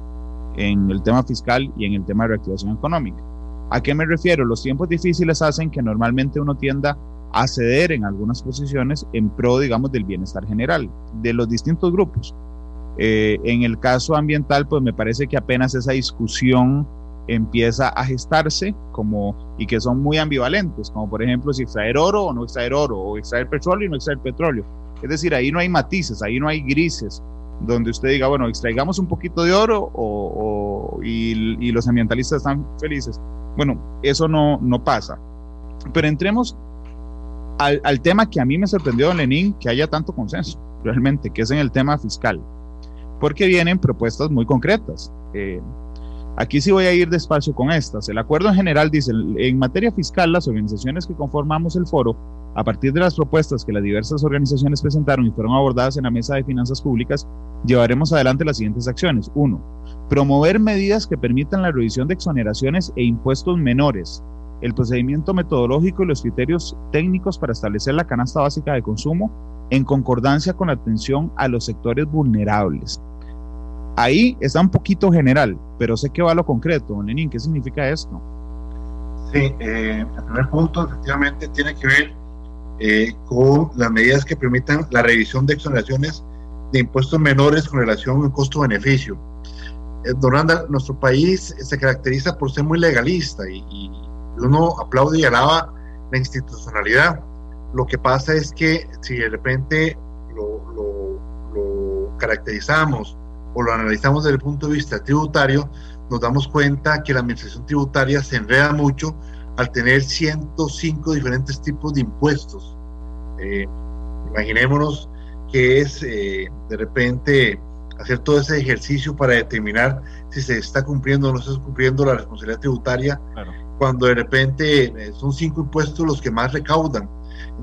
en el tema fiscal y en el tema de reactivación económica. ¿A qué me refiero? Los tiempos difíciles hacen que normalmente uno tienda a ceder en algunas posiciones en pro, digamos, del bienestar general de los distintos grupos. Eh, en el caso ambiental, pues me parece que apenas esa discusión empieza a gestarse como y que son muy ambivalentes, como por ejemplo si extraer oro o no extraer oro, o extraer petróleo y no extraer petróleo. Es decir, ahí no hay matices, ahí no hay grises, donde usted diga, bueno, extraigamos un poquito de oro o, y, y, los ambientalistas están felices. Bueno, eso no, no pasa. Pero entremos al, tema que a mí me sorprendió, Lenin, que haya tanto consenso, realmente, que es en el tema fiscal, porque vienen propuestas muy concretas. Eh, aquí sí voy a ir despacio con estas. El acuerdo en general dice, en materia fiscal, las organizaciones que conformamos el foro, a partir de las propuestas que las diversas organizaciones presentaron y fueron abordadas en la mesa de finanzas públicas, llevaremos adelante las siguientes acciones. Uno, promover medidas que permitan la revisión de exoneraciones e impuestos menores el procedimiento metodológico y los criterios técnicos para establecer la canasta básica de consumo en concordancia con la atención a los sectores vulnerables. Ahí está un poquito general, pero sé que va a lo concreto. Lenín, ¿qué significa esto? Sí, eh, el primer punto efectivamente tiene que ver eh, con las medidas que permitan la revisión de exoneraciones de impuestos menores con relación al costo-beneficio. Eh, nuestro país se caracteriza por ser muy legalista y uno aplaude y alaba la institucionalidad. Lo que pasa es que si de repente lo, caracterizamos o lo analizamos desde el punto de vista tributario, nos damos cuenta que la administración tributaria se enreda mucho al tener 105 diferentes tipos de impuestos. Eh, imaginémonos que es eh, de repente hacer todo ese ejercicio para determinar si se está cumpliendo o no se está cumpliendo la responsabilidad tributaria claro cuando de repente eh, son cinco impuestos los que más recaudan.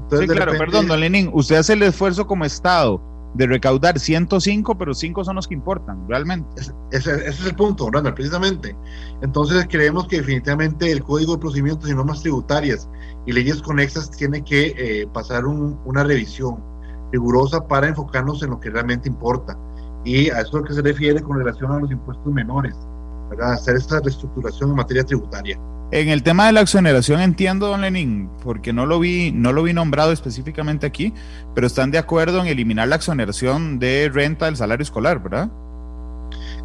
Entonces, sí, claro, perdón, don Lenin, usted hace el esfuerzo como Estado de recaudar 105, pero 5 son los que importan, realmente. Ese, es el punto, Randall, precisamente. Entonces creemos que definitivamente el Código de Procedimientos y Normas Tributarias y leyes conexas tiene que eh, pasar una revisión rigurosa para enfocarnos en lo que realmente importa. y a eso es lo que se refiere con relación a los impuestos menores, ¿verdad? hacer esta reestructuración en materia tributaria. En el tema de la exoneración entiendo, don Lenin, porque no lo vi, no lo vi nombrado específicamente aquí, pero están de acuerdo en eliminar la exoneración de renta del salario escolar, ¿verdad?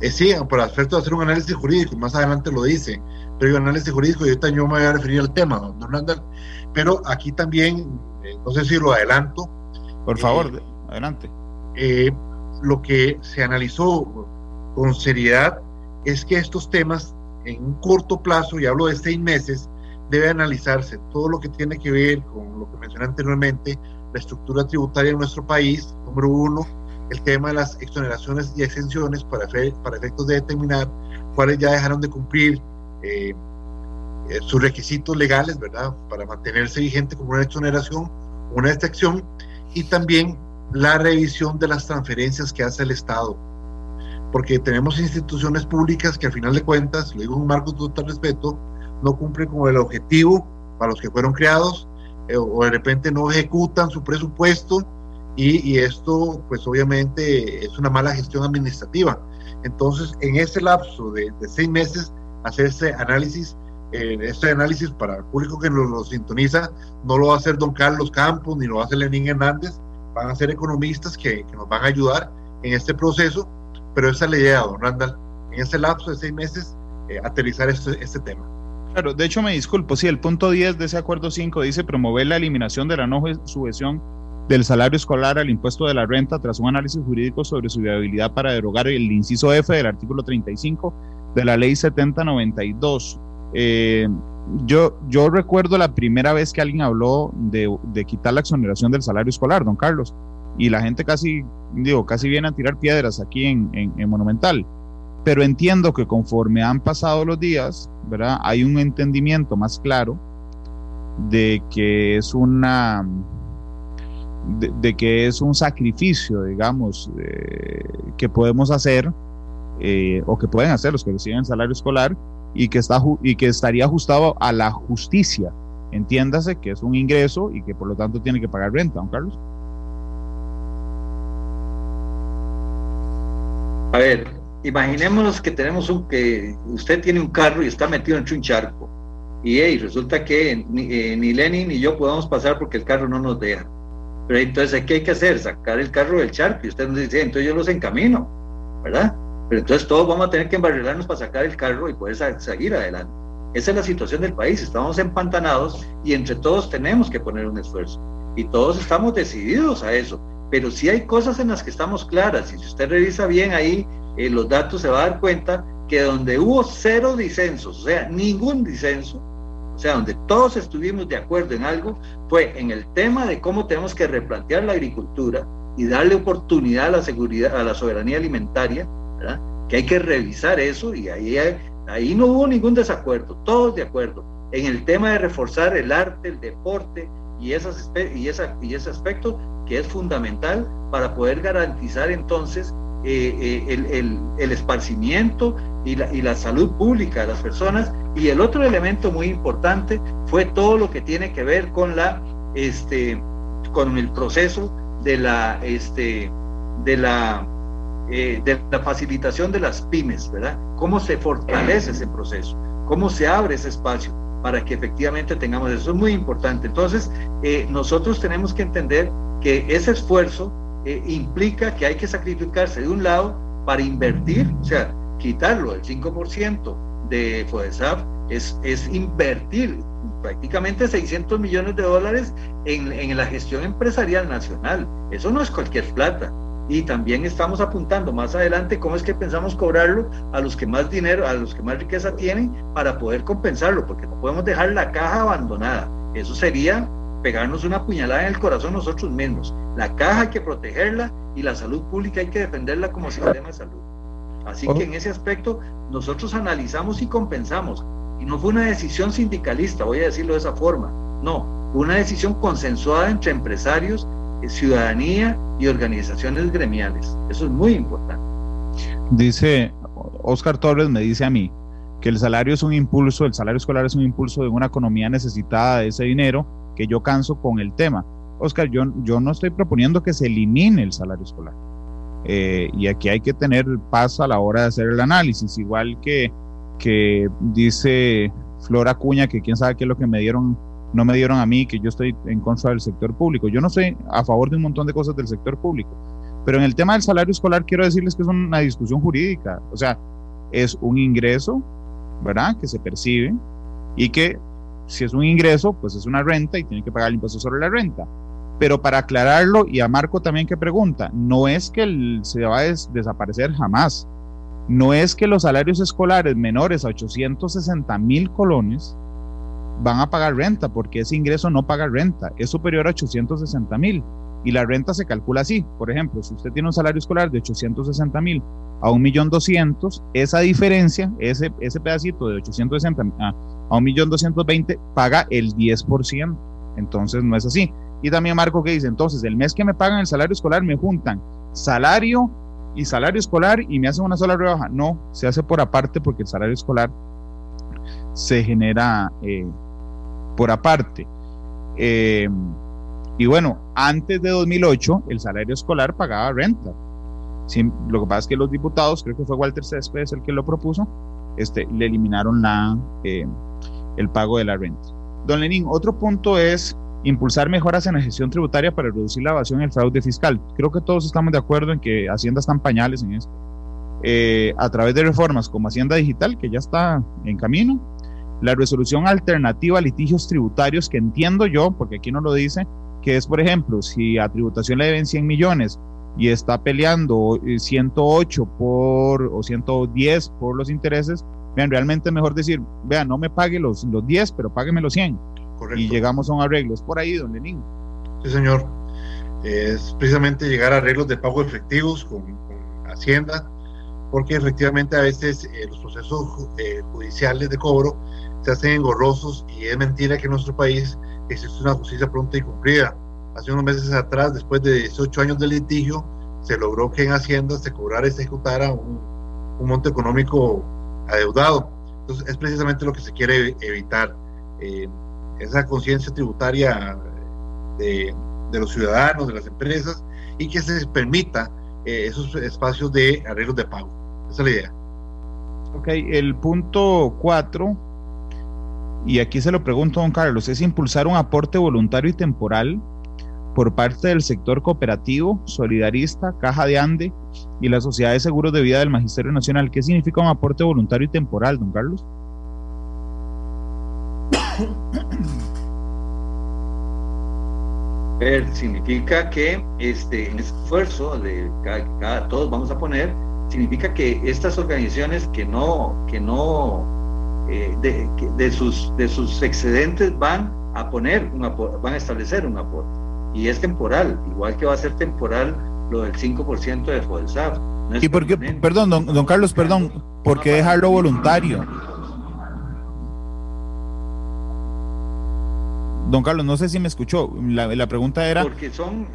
Eh, sí, por aspecto de hacer un análisis jurídico, más adelante lo dice, pero el análisis jurídico y ahorita yo me voy a referir al tema, don Randall, pero aquí también, eh, no sé si lo adelanto. Por favor, eh, adelante. Lo que se analizó con seriedad es que estos temas en un corto plazo, y hablo de seis meses, debe analizarse todo lo que tiene que ver con lo que mencioné anteriormente, la estructura tributaria en nuestro país, número uno, el tema de las exoneraciones y exenciones para, para efectos de determinar cuáles ya dejaron de cumplir eh, eh, sus requisitos legales, ¿verdad? Para mantenerse vigente como una exoneración, una excepción, y también la revisión de las transferencias que hace el Estado porque tenemos instituciones públicas que al final de cuentas, lo digo en un marco de total respeto, no cumplen con el objetivo para los que fueron creados eh, o de repente no ejecutan su presupuesto y, esto pues obviamente es una mala gestión administrativa. Entonces en ese lapso de, seis meses hacer ese análisis, eh, este análisis para el público que nos lo sintoniza, no lo va a hacer don Carlos Campos ni lo va a hacer Lenín Hernández, van a ser economistas que, que nos van a ayudar en este proceso pero esa es la idea, don Randall, en ese lapso de seis meses, eh, aterrizar este, este tema. Claro, de hecho me disculpo, sí, el punto 10 de ese acuerdo 5 dice promover la eliminación de la no sujeción del salario escolar al impuesto de la renta tras un análisis jurídico sobre su viabilidad para derogar el inciso F del artículo 35 de la ley 7092. Eh, yo, yo recuerdo la primera vez que alguien habló de, de quitar la exoneración del salario escolar, don Carlos y la gente casi, digo, casi viene a tirar piedras aquí en, en, Monumental. Pero entiendo que conforme han pasado los días, ¿verdad? Hay un entendimiento más claro de que es una de, que es un sacrificio, digamos, eh, que podemos hacer eh, o que pueden hacer los que reciben salario escolar y que, está, y que estaría ajustado a la justicia. Entiéndase que es un ingreso y que por lo tanto tiene que pagar renta, don Carlos. A ver, imaginémonos que tenemos un que usted tiene un carro y está metido entre un charco y resulta que ni, eh, ni Lenin ni yo podemos pasar porque el carro no nos deja. Pero entonces, ¿qué hay que hacer? Sacar el carro del charco. Y usted nos dice, entonces yo los encamino, ¿verdad? Pero entonces todos vamos a tener que embarrilarnos para sacar el carro y poder seguir adelante. Esa es la situación del país. Estamos empantanados y entre todos tenemos que poner un esfuerzo. Y todos estamos decididos a eso pero sí hay cosas en las que estamos claras y si usted revisa bien ahí eh, los datos se va a dar cuenta que donde hubo cero disensos, o sea, ningún disenso, o sea, donde todos estuvimos de acuerdo en algo, fue en el tema de cómo tenemos que replantear la agricultura y darle oportunidad a la seguridad, a la soberanía alimentaria, que hay que revisar eso y ahí, ahí no hubo ningún desacuerdo, todos de acuerdo. En el tema de reforzar el arte, el deporte y, esas, y, esa, y ese aspecto que es fundamental para poder garantizar entonces eh, eh, el, el, el, esparcimiento y la, y la, salud pública de las personas. Y el otro elemento muy importante fue todo lo que tiene que ver con la este con el proceso de la este de la eh, de la facilitación de las pymes, ¿verdad? Cómo se fortalece ese proceso, cómo se abre ese espacio para que efectivamente tengamos eso. es muy importante. Entonces, nosotros tenemos que entender que ese esfuerzo eh, implica que hay que sacrificarse de un lado para invertir, o sea, quitarlo el 5% de FODESAF es, es invertir prácticamente 600 millones de dólares en, en la gestión empresarial nacional. Eso no es cualquier plata y también estamos apuntando más adelante cómo es que pensamos cobrarlo a los que más dinero, a los que más riqueza tienen para poder compensarlo, porque no podemos dejar la caja abandonada. Eso sería pegarnos una puñalada en el corazón nosotros mismos. La caja hay que protegerla y la salud pública hay que defenderla como sistema de salud. Así que oh. en ese aspecto nosotros analizamos y compensamos. Y no fue una decisión sindicalista, voy a decirlo de esa forma. No, fue una decisión consensuada entre empresarios, eh, ciudadanía y organizaciones gremiales. Eso es muy importante. Dice Oscar Torres, me dice a mí que el salario es un impulso, el salario escolar es un impulso de una economía necesitada de ese dinero que yo canso con el tema. Oscar, yo, yo no estoy proponiendo que se elimine el salario escolar. Eh, y aquí hay que tener paz a la hora de hacer el análisis, igual que, que dice Flora Cuña, que quién sabe qué es lo que me dieron, no me dieron a mí, que yo estoy en contra del sector público. Yo no estoy a favor de un montón de cosas del sector público, pero en el tema del salario escolar quiero decirles que es una discusión jurídica, o sea, es un ingreso, ¿verdad? Que se percibe y que si es un ingreso, pues es una renta y tiene que pagar el impuesto sobre la renta. Pero para aclararlo, y a Marco también que pregunta, no es que se va a desaparecer jamás. No es que los salarios escolares menores a 860 mil colones van a pagar renta, porque ese ingreso no paga renta, es superior a 860 mil. Y la renta se calcula así. Por ejemplo, si usted tiene un salario escolar de 860 mil a 1.200.000, esa diferencia, ese, pedacito de 860 a, a 1.220.000 paga el 10%. Entonces no es así. Y también Marco que dice, entonces el mes que me pagan el salario escolar me juntan salario y salario escolar y me hacen una sola rebaja. No, se hace por aparte porque el salario escolar se genera eh, por aparte. Eh, y bueno, antes de 2008 el salario escolar pagaba renta. lo que pasa es que los diputados, creo que fue Walter Céspedes el que lo propuso, este, le eliminaron la, eh, el pago de la renta. Don Lenín, otro punto es impulsar mejoras en la gestión tributaria para reducir la evasión y el fraude fiscal. Creo que todos estamos de acuerdo en que Hacienda están pañales en esto. Eh, a través de reformas como Hacienda Digital, que ya está en camino, la resolución alternativa a litigios tributarios, que entiendo yo, porque aquí no lo dice, que es, por ejemplo, si a tributación le deben 100 millones y está peleando 108 por, o 110 por los intereses, vean, realmente es mejor decir, vean, no me pague los, los 10, pero págueme los 100 y llegamos a un arreglo. ¿Es por ahí, don Lenín? Sí, señor. Es precisamente llegar a arreglos de pago efectivos con, Hacienda, porque efectivamente a veces eh, los procesos eh, judiciales de cobro se hacen engorrosos y es mentira que en nuestro país existe una justicia pronta y cumplida. Hace unos meses atrás, después de 18 años de litigio, se logró que en Hacienda se cobrara y se ejecutara un, un monto económico adeudado. Entonces, es precisamente lo que se quiere evitar. Eh, esa conciencia tributaria de, los ciudadanos, de las empresas, y que se permita eh, esos espacios de arreglos de pago. Esa es la idea. Ok, el punto 4, y aquí se lo pregunto a don Carlos, es impulsar un aporte voluntario y temporal por parte del sector cooperativo, solidarista, Caja de Ande y la Sociedad de Seguros de Vida del Magisterio Nacional. ¿Qué significa un aporte voluntario y temporal, don Carlos? significa que este, en ese esfuerzo de cada, todos vamos a poner, significa que estas organizaciones que no, que no eh, de, sus, de sus excedentes van a poner, un van a establecer un aporte. Y es temporal, igual que va a ser temporal lo del 5% de FODESAF. ¿Y por qué, perdón, don, don Carlos, perdón, ¿por qué dejarlo voluntario? Don Carlos, no sé si me escuchó. La, pregunta era. Porque son.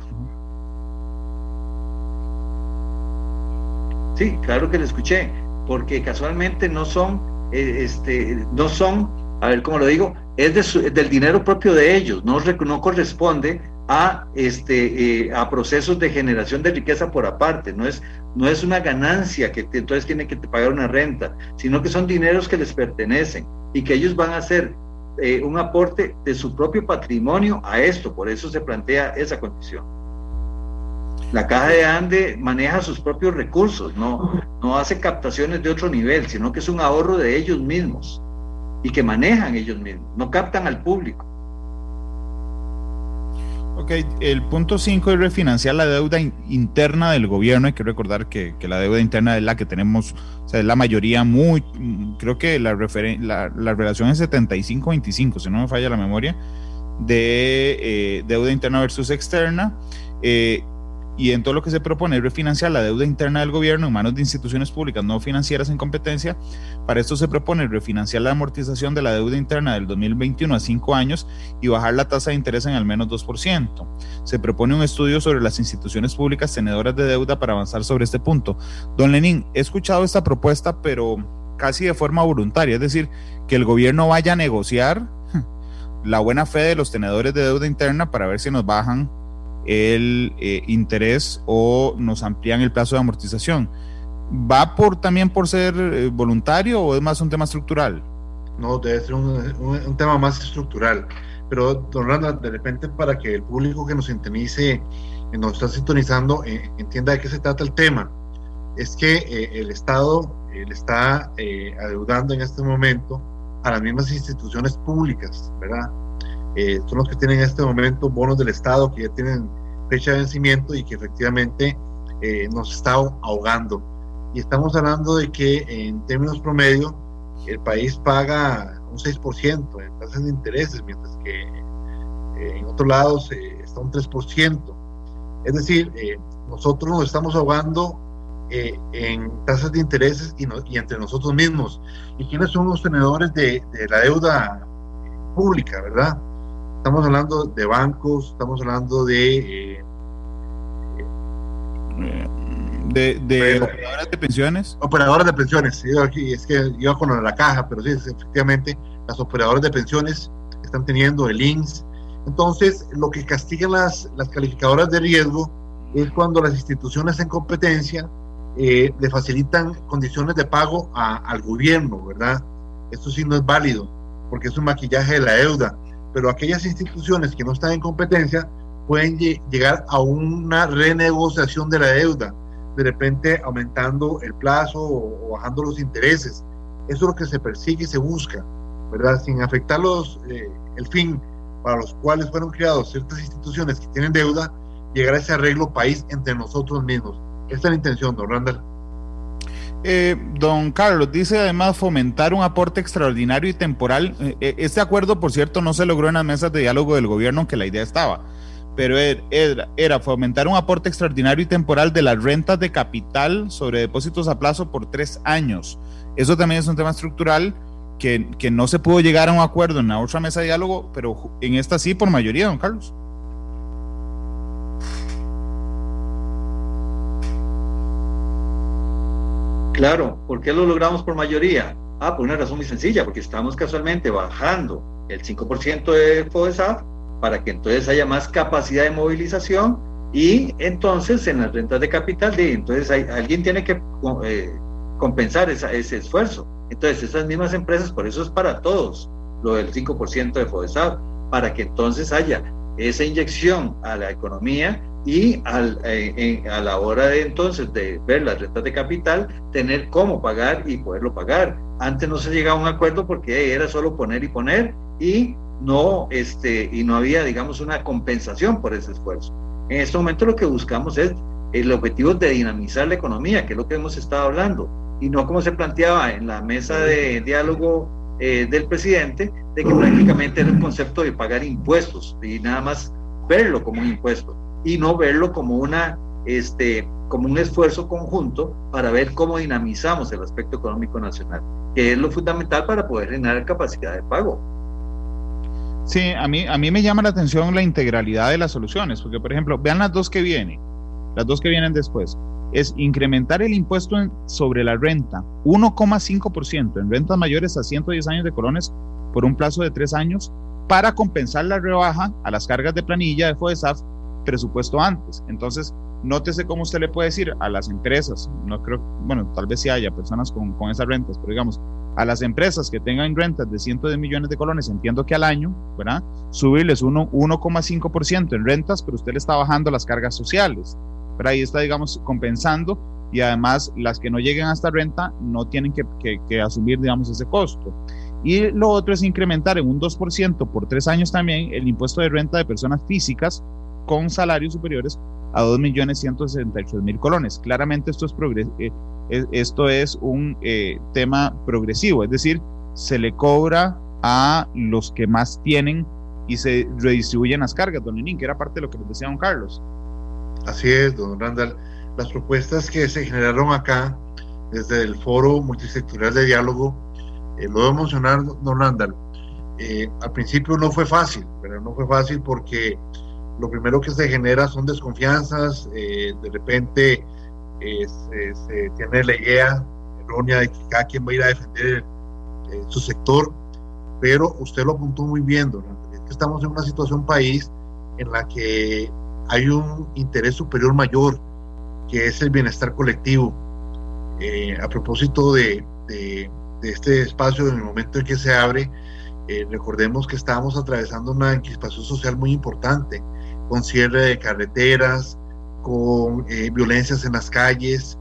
Sí, claro que le escuché. Porque casualmente no son, eh, este, no son, a ver cómo lo digo, es del dinero propio de ellos, no, no corresponde a, este, eh, a procesos de generación de riqueza por aparte, no es, no es una ganancia que entonces tiene que pagar una renta, sino que son dineros que les pertenecen y que ellos van a hacer eh, un aporte de su propio patrimonio a esto, por eso se plantea esa condición. La caja de Ande maneja sus propios recursos, no, no hace captaciones de otro nivel, sino que es un ahorro de ellos mismos y que manejan ellos mismos, no captan al público. Ok, el punto 5 es refinanciar la deuda interna del gobierno. Hay que recordar que, la deuda interna es la que tenemos, o sea, es la mayoría muy, creo que la, la, la relación es 75-25, si no me falla la memoria, de eh, deuda interna versus externa. Eh, y en todo lo que se propone refinanciar la deuda interna del gobierno en manos de instituciones públicas no financieras en competencia. Para esto se propone refinanciar la amortización de la deuda interna del 2021 a cinco años y bajar la tasa de interés en al menos 2%. Se propone un estudio sobre las instituciones públicas tenedoras de deuda para avanzar sobre este punto. Don Lenín, he escuchado esta propuesta, pero casi de forma voluntaria, es decir, que el gobierno vaya a negociar la buena fe de los tenedores de deuda interna para ver si nos bajan el eh, interés o nos amplían el plazo de amortización. ¿Va por también por ser eh, voluntario o es más un tema estructural? No, debe ser un, tema más estructural. Pero, don Randa, de repente para que el público que nos sintonice, nos está sintonizando, entienda de qué se trata el tema, es que el Estado le está adeudando en este momento a las mismas instituciones públicas, ¿verdad? Eh, son los que tienen en este momento bonos del Estado que ya tienen fecha de vencimiento y que efectivamente eh, nos está ahogando. Y estamos hablando de que en términos promedio el país paga un 6% en tasas de intereses, mientras que eh, en otros lados está un 3%. Es decir, nosotros nos estamos ahogando eh, en tasas de intereses y, y, entre nosotros mismos. ¿Y quiénes son los tenedores de, la deuda pública, verdad? Estamos hablando de bancos, estamos hablando de... Eh, de, de operadoras de pensiones. Operadoras de pensiones, aquí, es que iba con la caja, pero sí, efectivamente, las operadoras de pensiones están teniendo el INSS. Entonces, lo que castigan las, las calificadoras de riesgo es cuando las instituciones en competencia eh, le facilitan condiciones de pago al gobierno, ¿verdad? Esto sí no es válido, porque es un maquillaje de la deuda, pero aquellas instituciones que no están en competencia pueden llegar a una renegociación de la deuda, de repente aumentando el plazo o, bajando los intereses. Eso es lo que se persigue y se busca, ¿verdad? Sin afectar los, eh, el fin para los cuales fueron creados ciertas instituciones que tienen deuda, llegar a ese arreglo país entre nosotros mismos. Esta es la intención, don Randall. Eh, don Carlos, dice además fomentar un aporte extraordinario y temporal. Eh, eh, este acuerdo, por cierto, no se logró en las mesas de diálogo del gobierno, aunque la idea estaba, pero er, era, era, fomentar un aporte extraordinario y temporal de las rentas de capital sobre depósitos a plazo por tres años. Eso también es un tema estructural que, que no se pudo llegar a un acuerdo en la otra mesa de diálogo, pero en esta sí por mayoría, don Carlos. Claro, ¿por qué lo logramos por mayoría? Ah, por una razón muy sencilla, porque estamos casualmente bajando el 5% de FODESAF para que entonces haya más capacidad de movilización y entonces en las rentas de capital, entonces alguien tiene que eh, compensar ese esfuerzo. Entonces esas mismas empresas, por eso es para todos lo del 5% de FODESAF, para que entonces haya esa inyección a la economía y al, eh, a la hora de entonces de ver las rentas de capital, tener cómo pagar y poderlo pagar. Antes no se llegaba a un acuerdo porque era solo poner y poner y no, este, y no había, digamos, una compensación por ese esfuerzo. En este momento lo que buscamos es el objetivo de dinamizar la economía, que es lo que hemos estado hablando, y no como se planteaba en la mesa de diálogo eh, del presidente, de que prácticamente era el concepto de pagar impuestos y nada más verlo como un impuesto y no verlo como una este como un esfuerzo conjunto para ver cómo dinamizamos el aspecto económico nacional, que es lo fundamental para poder generar capacidad de pago. Sí, a mí, a mí me llama la atención la integralidad de las soluciones, porque por ejemplo, vean las dos que vienen, las dos que vienen después, es incrementar el impuesto sobre la renta 1,5% en rentas mayores a 110 años de colones por un plazo de tres años para compensar la rebaja a las cargas de planilla de FODESAF presupuesto antes. Entonces, nótese cómo usted le puede decir a las empresas, no creo, bueno, tal vez sí haya personas con, con esas rentas, pero digamos, a las empresas que tengan rentas de cientos de millones de colones, entiendo que al año, ¿verdad? Subirles 1,5% en rentas, pero usted le está bajando las cargas sociales, pero ahí está, digamos, compensando y además las que no lleguen a esta renta no tienen que, asumir, digamos, ese costo. Y lo otro es incrementar en un 2% por tres años también el impuesto de renta de personas físicas con salarios superiores a 2.163.000 colones. Claramente esto es, eh, esto es un eh, tema progresivo, es decir, se le cobra a los que más tienen y se redistribuyen las cargas, don Lenín, que era parte de lo que les decía don Carlos. Así es, don Randall. Las propuestas que se generaron acá desde el Foro Multisectorial de Diálogo, eh, lo debo mencionar, don Randall, al principio no fue fácil, pero no fue fácil porque lo primero que se genera son desconfianzas, eh, de repente eh, se, tiene la idea errónea de que cada quien va a ir a defender eh, su sector, pero usted lo apuntó muy bien, don que estamos en una situación país en la que hay un interés superior mayor, que es el bienestar colectivo. Eh, a propósito de, este espacio, en el momento en que se abre, eh, recordemos que estábamos atravesando una encrispación social muy importante, con cierre de carreteras, con eh, violencias en las calles,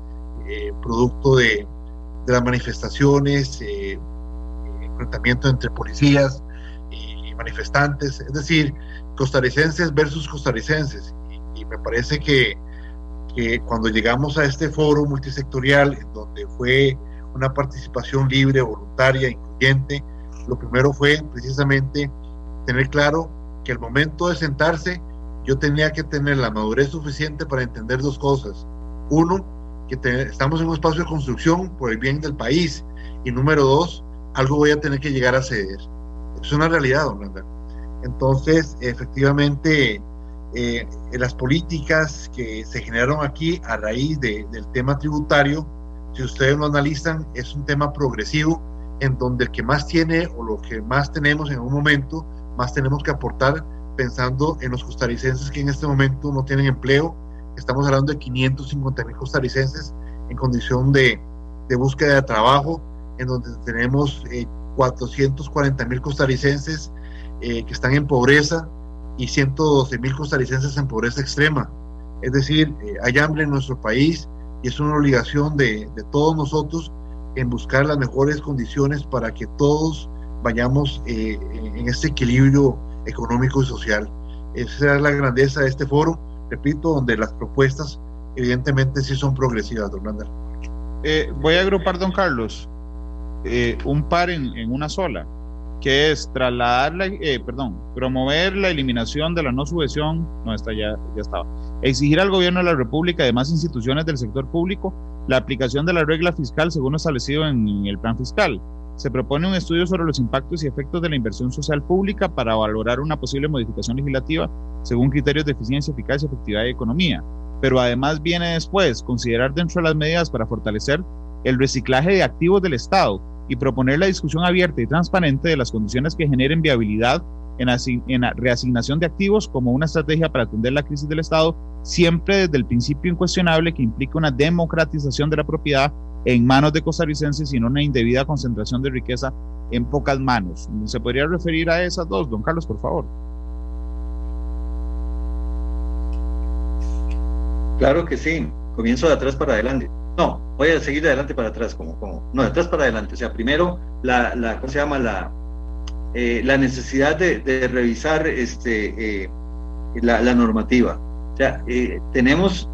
producto de, de, las manifestaciones, enfrentamiento entre policías y manifestantes, es decir, costarricenses versus costarricenses. Y, me parece que, que, cuando llegamos a este foro multisectorial, en donde fue una participación libre, voluntaria, incluyente, lo primero fue precisamente tener claro que el momento de sentarse yo tenía que tener la madurez suficiente para entender dos cosas. Uno, que estamos en un espacio de construcción por el bien del país. Y número dos, algo voy a tener que llegar a ceder. Es una realidad, don Randall. Entonces, efectivamente, eh, las políticas que se generaron aquí a raíz del tema tributario, si ustedes lo analizan, es un tema progresivo en donde el que más tiene o lo que más tenemos en un momento, más tenemos que aportar pensando en los costarricenses que en este momento no tienen empleo. Estamos hablando de 550 mil costarricenses en condición de, de, búsqueda de trabajo, en donde tenemos 440 eh, mil costarricenses eh, que están en pobreza y 112 mil costarricenses en pobreza extrema. Es decir, eh, hay hambre en nuestro país y es una obligación de, todos nosotros en buscar las mejores condiciones para que todos vayamos eh, en este equilibrio económico y social. Esa es la grandeza de este foro, repito, donde las propuestas evidentemente sí son progresivas, don Randall. voy a agrupar, don Carlos, un par en una sola que es eh, perdón, promover la eliminación de la no subvención, no, está ya, ya estaba, exigir al gobierno de la República y demás instituciones del sector público la aplicación de la regla fiscal según establecido en el plan fiscal. Se propone un estudio sobre los impactos y efectos de la inversión social pública para valorar una posible modificación legislativa según criterios de eficiencia, eficacia, efectividad y economía. Pero además viene después considerar dentro de las medidas para fortalecer el reciclaje de activos del Estado, y proponer la discusión abierta y transparente de las condiciones que generen viabilidad en, la reasignación de activos como una estrategia para atender la crisis del Estado, siempre desde el principio incuestionable que implica una democratización de la propiedad en manos de costarricenses y no una indebida concentración de riqueza en pocas manos. ¿Se podría referir a esas dos, don Carlos, por favor? Claro que sí. Comienzo de atrás para adelante. No, voy a seguir de adelante para atrás, como, como, no, de atrás para adelante. O sea, primero, la, la ¿cómo se llama? La, eh, la necesidad de, revisar este, eh, la, normativa. O sea, eh, tenemos,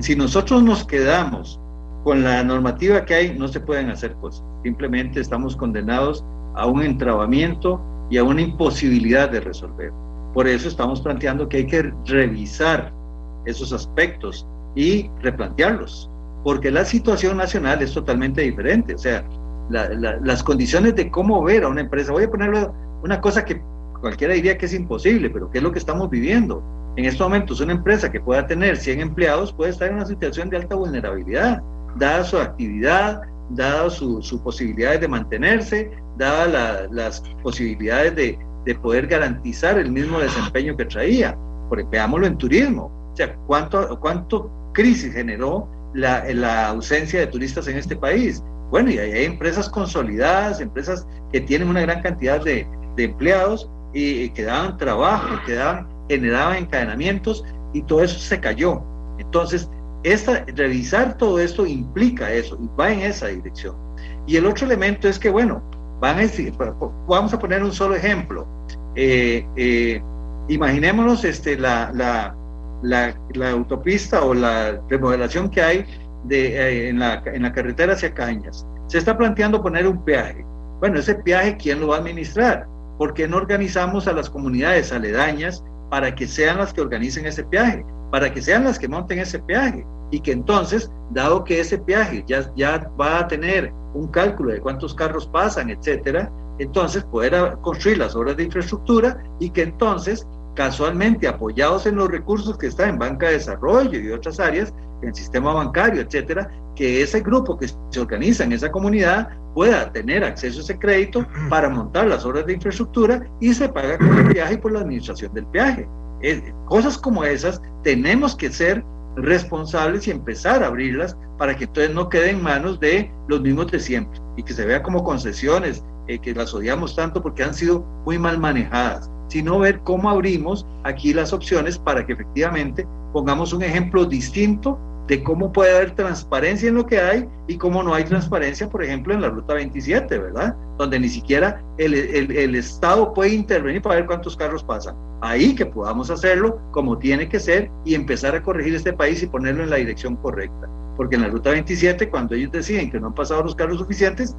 si nosotros nos quedamos con la normativa que hay, no se pueden hacer cosas. Simplemente estamos condenados a un entrabamiento y a una imposibilidad de resolver. Por eso estamos planteando que hay que revisar esos aspectos y replantearlos porque la situación nacional es totalmente diferente. O sea, las condiciones de cómo ver a una empresa, voy a ponerlo una cosa que cualquiera diría que es imposible, pero que es lo que estamos viviendo. En estos momentos, una empresa que pueda tener 100 empleados puede estar en una situación de alta vulnerabilidad, dada su actividad, dada sus su posibilidades de mantenerse, dadas las posibilidades de, de, poder garantizar el mismo desempeño que traía. Porque veámoslo en turismo. O sea, ¿cuánto, cuánto crisis generó la, ausencia de turistas en este país. Bueno, y hay empresas consolidadas, empresas que tienen una gran cantidad de, empleados y que daban trabajo, que daban, generaban encadenamientos y todo eso se cayó. Entonces, esta, revisar todo esto implica eso y va en esa dirección. Y el otro elemento es que, bueno, van a decir, vamos a poner un solo ejemplo. Eh, eh, imaginémonos este, la, la, la, autopista o la remodelación que hay de, eh, en, la, en la carretera hacia Cañas. Se está planteando poner un peaje. Bueno, ese peaje, ¿quién lo va a administrar? ¿Por qué no organizamos a las comunidades aledañas para que sean las que organicen ese peaje? Para que sean las que monten ese peaje. Y que entonces, dado que ese peaje ya, ya va a tener un cálculo de cuántos carros pasan, etcétera, entonces poder construir las obras de infraestructura y que entonces casualmente apoyados en los recursos que están en banca de desarrollo y otras áreas, en el sistema bancario, etcétera, que ese grupo que se organiza en esa comunidad pueda tener acceso a ese crédito para montar las obras de infraestructura y se paga con el peaje por la administración del. Eh, cosas como esas tenemos que ser responsables y empezar a abrirlas para que entonces no queden en manos de los mismos de siempre y que se vea como concesiones, eh, que las odiamos tanto porque han sido muy mal manejadas, sino ver cómo abrimos aquí las opciones para que efectivamente pongamos un ejemplo distinto de cómo puede haber transparencia en lo que hay y cómo no hay transparencia, por ejemplo, en la Ruta 27, ¿verdad? Donde ni siquiera el, el, Estado puede intervenir para ver cuántos carros pasan. Ahí que podamos hacerlo como tiene que ser y empezar a corregir este país y ponerlo en la dirección correcta. Porque en la Ruta 27, cuando ellos deciden que no han pasado los carros suficientes,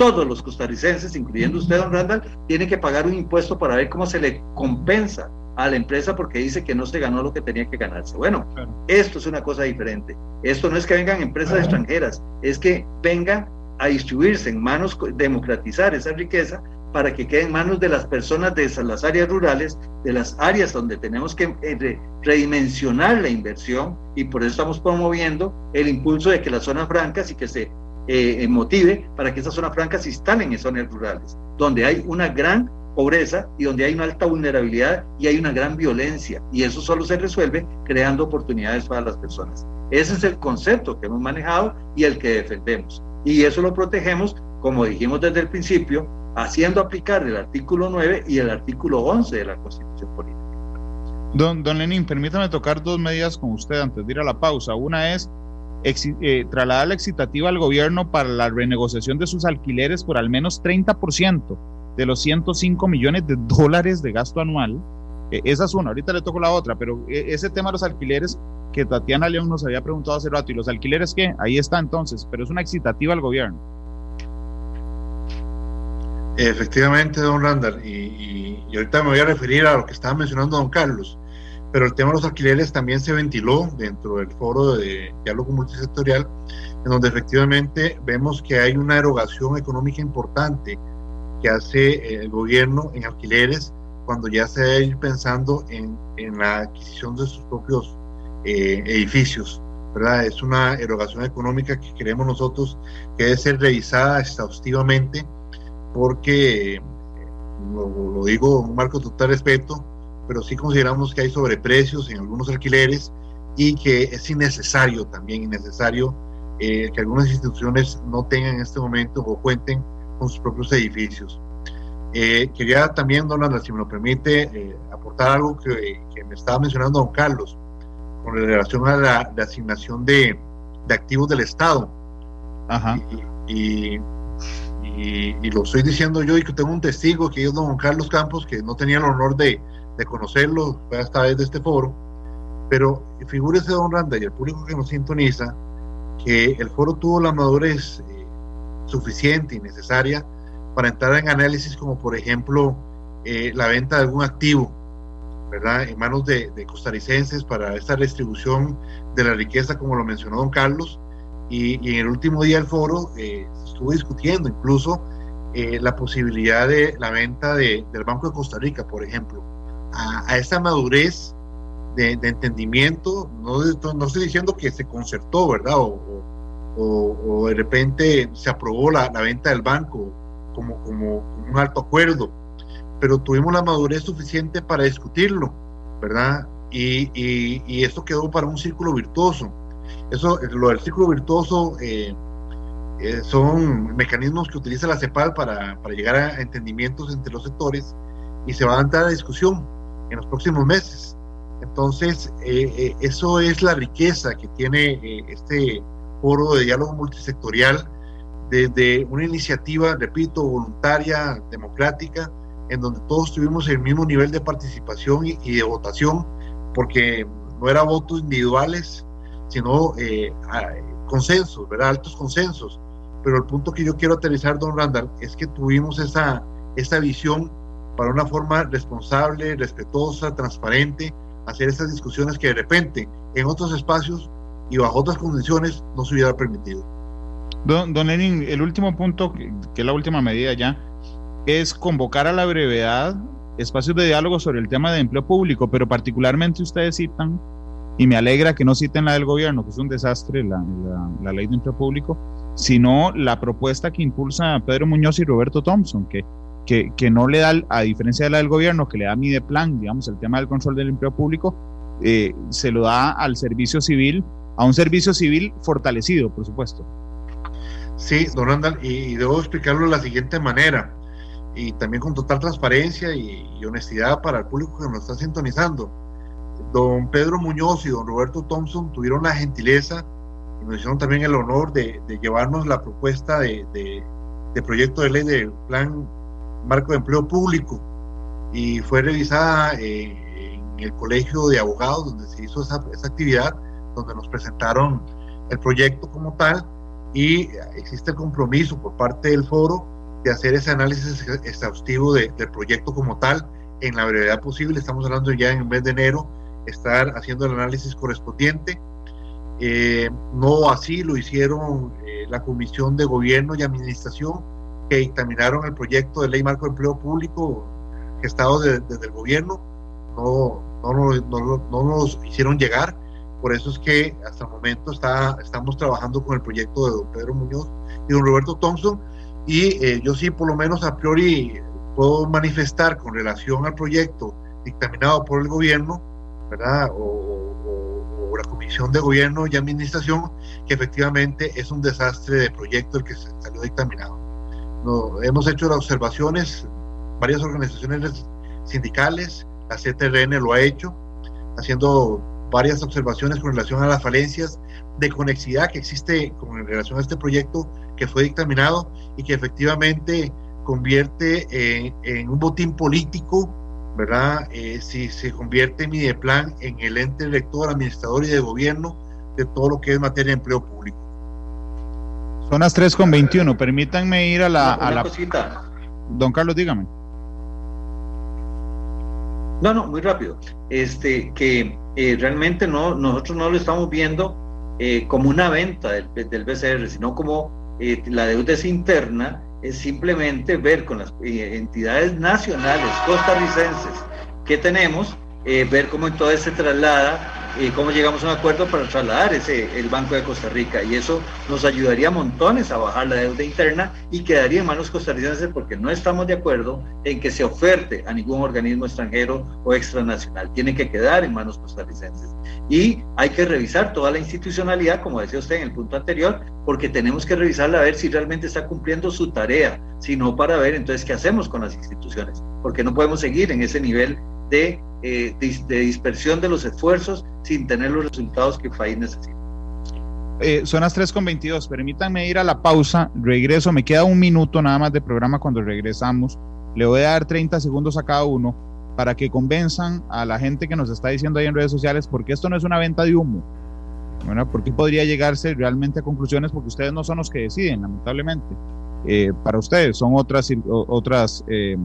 todos los costarricenses, incluyendo usted, don Randall, tienen que pagar un impuesto para ver cómo se le compensa a la empresa porque dice que no se ganó lo que tenía que ganarse. Bueno, esto es una cosa diferente. Esto no es que vengan empresas extranjeras, es que vengan a distribuirse en manos, democratizar esa riqueza para que quede en manos de las personas de las áreas rurales, de las áreas donde tenemos que eh, redimensionar la inversión y por eso estamos promoviendo el impulso de que las zonas francas y que se eh, motive para que esas zonas francas se instalen en zonas rurales, donde hay una gran pobreza y donde hay una alta vulnerabilidad y hay una gran violencia. Y eso solo se resuelve creando oportunidades para las personas. Ese es el concepto que hemos manejado y el que defendemos. Y eso lo protegemos, como dijimos desde el principio, haciendo aplicar el artículo 9 y el artículo 11 de la Constitución Política. Don, don Lenin, permítame tocar dos medidas con usted antes de ir a la pausa. Una es eh, trasladar la excitativa al gobierno para la renegociación de sus alquileres por al menos 30% de los 105 millones de dólares de gasto anual. E, esa es una, ahorita le toco la otra, pero e, ese tema de los alquileres que Tatiana León nos había preguntado hace rato, ¿y los alquileres qué? Ahí está entonces, pero es una excitativa al gobierno. Efectivamente, don Randall, y, y, ahorita me voy a referir a lo que estaba mencionando don Carlos, pero el tema de los alquileres también se ventiló dentro del foro de diálogo multisectorial, en donde efectivamente vemos que hay una erogación económica importante que hace el gobierno en alquileres cuando ya se debe ir pensando en, en la adquisición de sus propios eh, edificios. ¿verdad? Es una erogación económica que queremos nosotros que debe ser revisada exhaustivamente porque, eh, lo, digo en un marco de total respeto, pero sí consideramos que hay sobreprecios en algunos alquileres y que es innecesario también, innecesario eh, que algunas instituciones no tengan en este momento o cuenten con sus propios edificios. Eh, quería también, don Ana, si me lo permite, eh, aportar algo que, me estaba mencionando don Carlos, con relación a la, asignación de, de, activos del Estado. Ajá. Y, y, lo estoy diciendo yo y que tengo un testigo que es don Carlos Campos, que no tenía el honor de, de conocerlo, esta vez de este foro, pero figúrese, don Randa, y el público que nos sintoniza, que el foro tuvo la madurez suficiente y necesaria para entrar en análisis como por ejemplo eh, la venta de algún activo, ¿verdad? En manos de, costarricenses para esta distribución de la riqueza, como lo mencionó don Carlos. Y, en el último día del foro eh, se estuvo discutiendo incluso eh, la posibilidad de la venta de, del Banco de Costa Rica, por ejemplo, a, esa madurez de, entendimiento. No, no, estoy diciendo que se concertó, ¿verdad? o, o, de repente se aprobó la, venta del banco como, como, un alto acuerdo, pero tuvimos la madurez suficiente para discutirlo, ¿verdad? Y, y, esto quedó para un círculo virtuoso. Eso, lo del círculo virtuoso eh, eh, son mecanismos que utiliza la CEPAL para, para, llegar a entendimientos entre los sectores y se va a entrar a discusión en los próximos meses. Entonces, eh, eso es la riqueza que tiene este foro de diálogo multisectorial desde una iniciativa, repito, voluntaria, democrática, en donde todos tuvimos el mismo nivel de participación y, de votación, porque no era votos individuales, sino eh, consensos, ¿verdad? Altos consensos. Pero el punto que yo quiero aterrizar, don Randall, es que tuvimos esa, esa visión para una forma responsable, respetuosa, transparente, hacer esas discusiones que de repente en otros espacios y bajo otras condiciones no se hubiera permitido. Don, don Lenin, el último punto, que, es la última medida ya, es convocar a la brevedad espacios de diálogo sobre el tema de empleo público, pero particularmente ustedes citan, y me alegra que no citen la del gobierno, que es un desastre la, la, ley de empleo público, sino la propuesta que impulsa Pedro Muñoz y Roberto Thompson, que que, que, no le da, a diferencia de la del gobierno, que le da Mideplan, digamos, el tema del control del empleo público, eh, se lo da al servicio civil, a un servicio civil fortalecido, por supuesto. Sí, don Randall, y, debo explicarlo de la siguiente manera, y también con total transparencia y, honestidad para el público que nos está sintonizando. Don Pedro Muñoz y don Roberto Thompson tuvieron la gentileza y nos hicieron también el honor de, llevarnos la propuesta de, de, proyecto de ley del Plan Marco de Empleo Público y fue revisada eh, en el Colegio de Abogados donde se hizo esa, esa actividad, donde nos presentaron el proyecto como tal y existe el compromiso por parte del foro de hacer ese análisis exhaustivo del proyecto como tal en la brevedad posible. Estamos hablando ya en el mes de enero, estar haciendo el análisis correspondiente. Eh, no así lo hicieron eh, la Comisión de Gobierno y Administración que dictaminaron el proyecto de ley marco de empleo público gestado desde el gobierno. No, no, no, no nos hicieron llegar por eso es que hasta el momento está, estamos trabajando con el proyecto de don Pedro Muñoz y don Roberto Thompson. Y eh, yo sí, por lo menos a priori, puedo manifestar con relación al proyecto dictaminado por el gobierno, ¿verdad? O, la Comisión de Gobierno y Administración, que efectivamente es un desastre de proyecto el que se salió dictaminado. No, hemos hecho las observaciones, varias organizaciones sindicales, la CTRN lo ha hecho, haciendo varias observaciones con relación a las falencias de conexidad que existe con relación a este proyecto que fue dictaminado y que efectivamente convierte en, un botín político, ¿verdad? Eh, si se convierte Mideplan en el ente elector, administrador y de gobierno de todo lo que es materia de empleo público. Son las 3 con 21, permítanme ir a la... a la... Don Carlos, dígame. No, no, muy rápido. Este, que eh, realmente no, nosotros no lo estamos viendo eh, como una venta del, del BCR, sino como eh, la deuda es interna, es simplemente ver con las entidades nacionales costarricenses que tenemos, ver cómo entonces se traslada y cómo llegamos a un acuerdo para trasladar ese, el Banco de Costa Rica. Y eso nos ayudaría montones a bajar la deuda interna y quedaría en manos costarricenses porque no estamos de acuerdo en que se oferte a ningún organismo extranjero o extranacional. Tiene que quedar en manos costarricenses. Y hay que revisar toda la institucionalidad, como decía usted en el punto anterior, porque tenemos que revisarla a ver si realmente está cumpliendo su tarea, sino para ver entonces qué hacemos con las instituciones, porque no podemos seguir en ese nivel de, eh, de, dispersión de los esfuerzos sin tener los resultados que el país necesita. Eh, son las 3.22, permítanme ir a la pausa, regreso, me queda un minuto nada más de programa cuando regresamos, le voy a dar 30 segundos a cada uno para que convenzan a la gente que nos está diciendo ahí en redes sociales, porque esto no es una venta de humo, ¿por porque podría llegarse realmente a conclusiones, porque ustedes no son los que deciden, lamentablemente. Eh, para ustedes son otras, otras eh,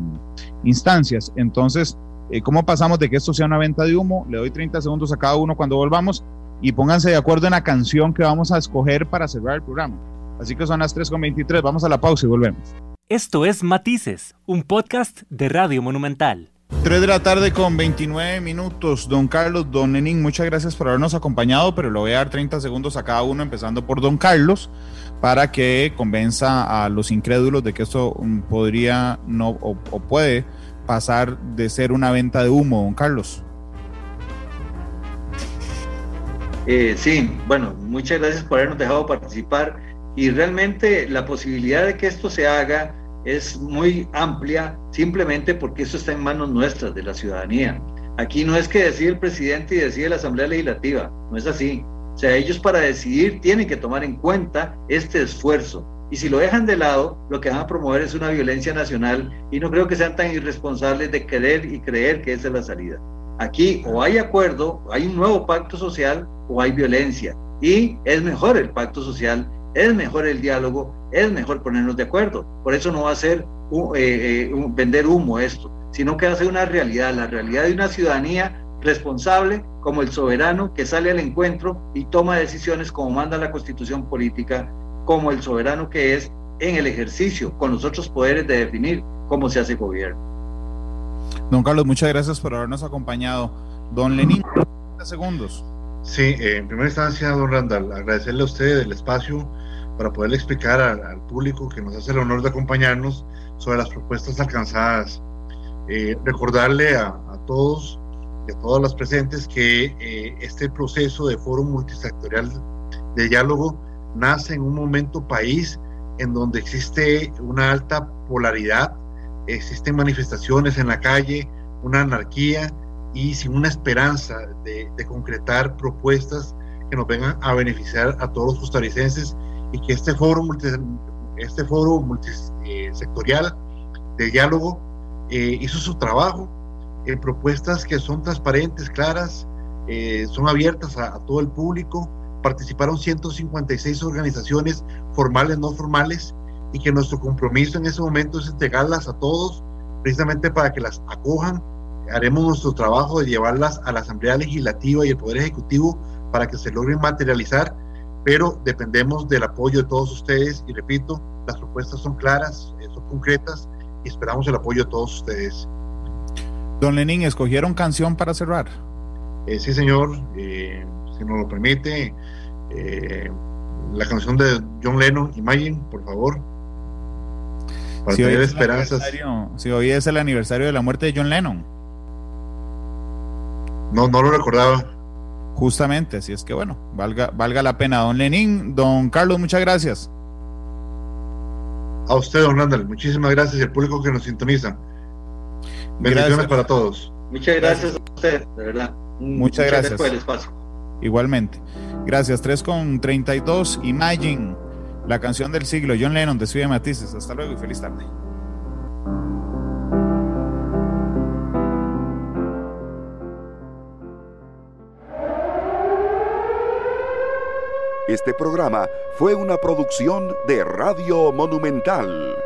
instancias. Entonces, eh, ¿Cómo pasamos de que esto sea una venta de humo? Le doy 30 segundos a cada uno cuando volvamos y pónganse de acuerdo en la canción que vamos a escoger para cerrar el programa. Así que son las 3.23, vamos a la pausa y volvemos. Esto es Matices, un podcast de Radio Monumental. 3 de la tarde con 29 minutos. Don Carlos, don Lenin, muchas gracias por habernos acompañado, pero le voy a dar 30 segundos a cada uno, empezando por don Carlos, para que convenza a los incrédulos de que esto mm, podría no o puede pasar de ser una venta de humo, don Carlos. Eh, sí, bueno, muchas gracias por habernos dejado participar y realmente la posibilidad de que esto se haga es muy amplia simplemente porque eso está en manos nuestras, de la ciudadanía. Aquí no es que decide el presidente y decide la Asamblea Legislativa, no es así. O sea, ellos para decidir tienen que tomar en cuenta este esfuerzo y si lo dejan de lado, lo que van a promover es una violencia nacional y no creo que sean tan irresponsables de querer y creer que esa es la salida. Aquí o hay acuerdo, hay un nuevo pacto social o hay violencia. Y es mejor el pacto social, es mejor el diálogo, es mejor ponernos de acuerdo. Por eso no va a ser eh, eh, vender humo esto, sino que va a ser una realidad, la realidad de una ciudadanía responsable como el soberano que sale al encuentro y toma decisiones como manda la constitución política como el soberano que es en el ejercicio, con los otros poderes de definir cómo se hace gobierno. Don Carlos, muchas gracias por habernos acompañado. Don Lenín, 30 segundos. Sí, eh, en primera instancia, don Randall, agradecerle a usted el espacio para poder explicar al, público que nos hace el honor de acompañarnos sobre las propuestas alcanzadas. Eh, recordarle a, todos y a todas las presentes que eh, este proceso de foro multisectorial de diálogo nace en un momento país en donde existe una alta polaridad, existen manifestaciones en la calle, una anarquía y sin una esperanza de, concretar propuestas que nos vengan a beneficiar a todos los costarricenses y que este foro, este foro multisectorial de diálogo eh, hizo su trabajo en propuestas que son transparentes, claras, eh, son abiertas a, todo el público. Participaron 156 organizaciones formales, no formales, y que nuestro compromiso en ese momento es entregarlas a todos, precisamente para que las acojan. Haremos nuestro trabajo de llevarlas a la Asamblea Legislativa y el Poder Ejecutivo para que se logren materializar, pero dependemos del apoyo de todos ustedes y repito, las propuestas son claras, eh, son concretas y esperamos el apoyo de todos ustedes. Don Lenín, ¿escogieron canción para cerrar? Eh, sí, señor, eh, si nos lo permite, eh, la canción de John Lennon, Imagine, por favor. Para si tener esperanzas. Si hoy es el aniversario de la muerte de John Lennon. No, no lo recordaba. Justamente, así es que bueno, valga, valga la pena. Don Lenín, don Carlos, muchas gracias. A usted, don Randall, muchísimas gracias y al público que nos sintoniza. Bendiciones para todos. Muchas gracias, a usted, de verdad. Muchas, gracias. por el espacio. Igualmente. Gracias. 3 con 32. Imagine, la canción del siglo. John Lennon, de Matices. Hasta luego y feliz tarde. Este programa fue una producción de Radio Monumental.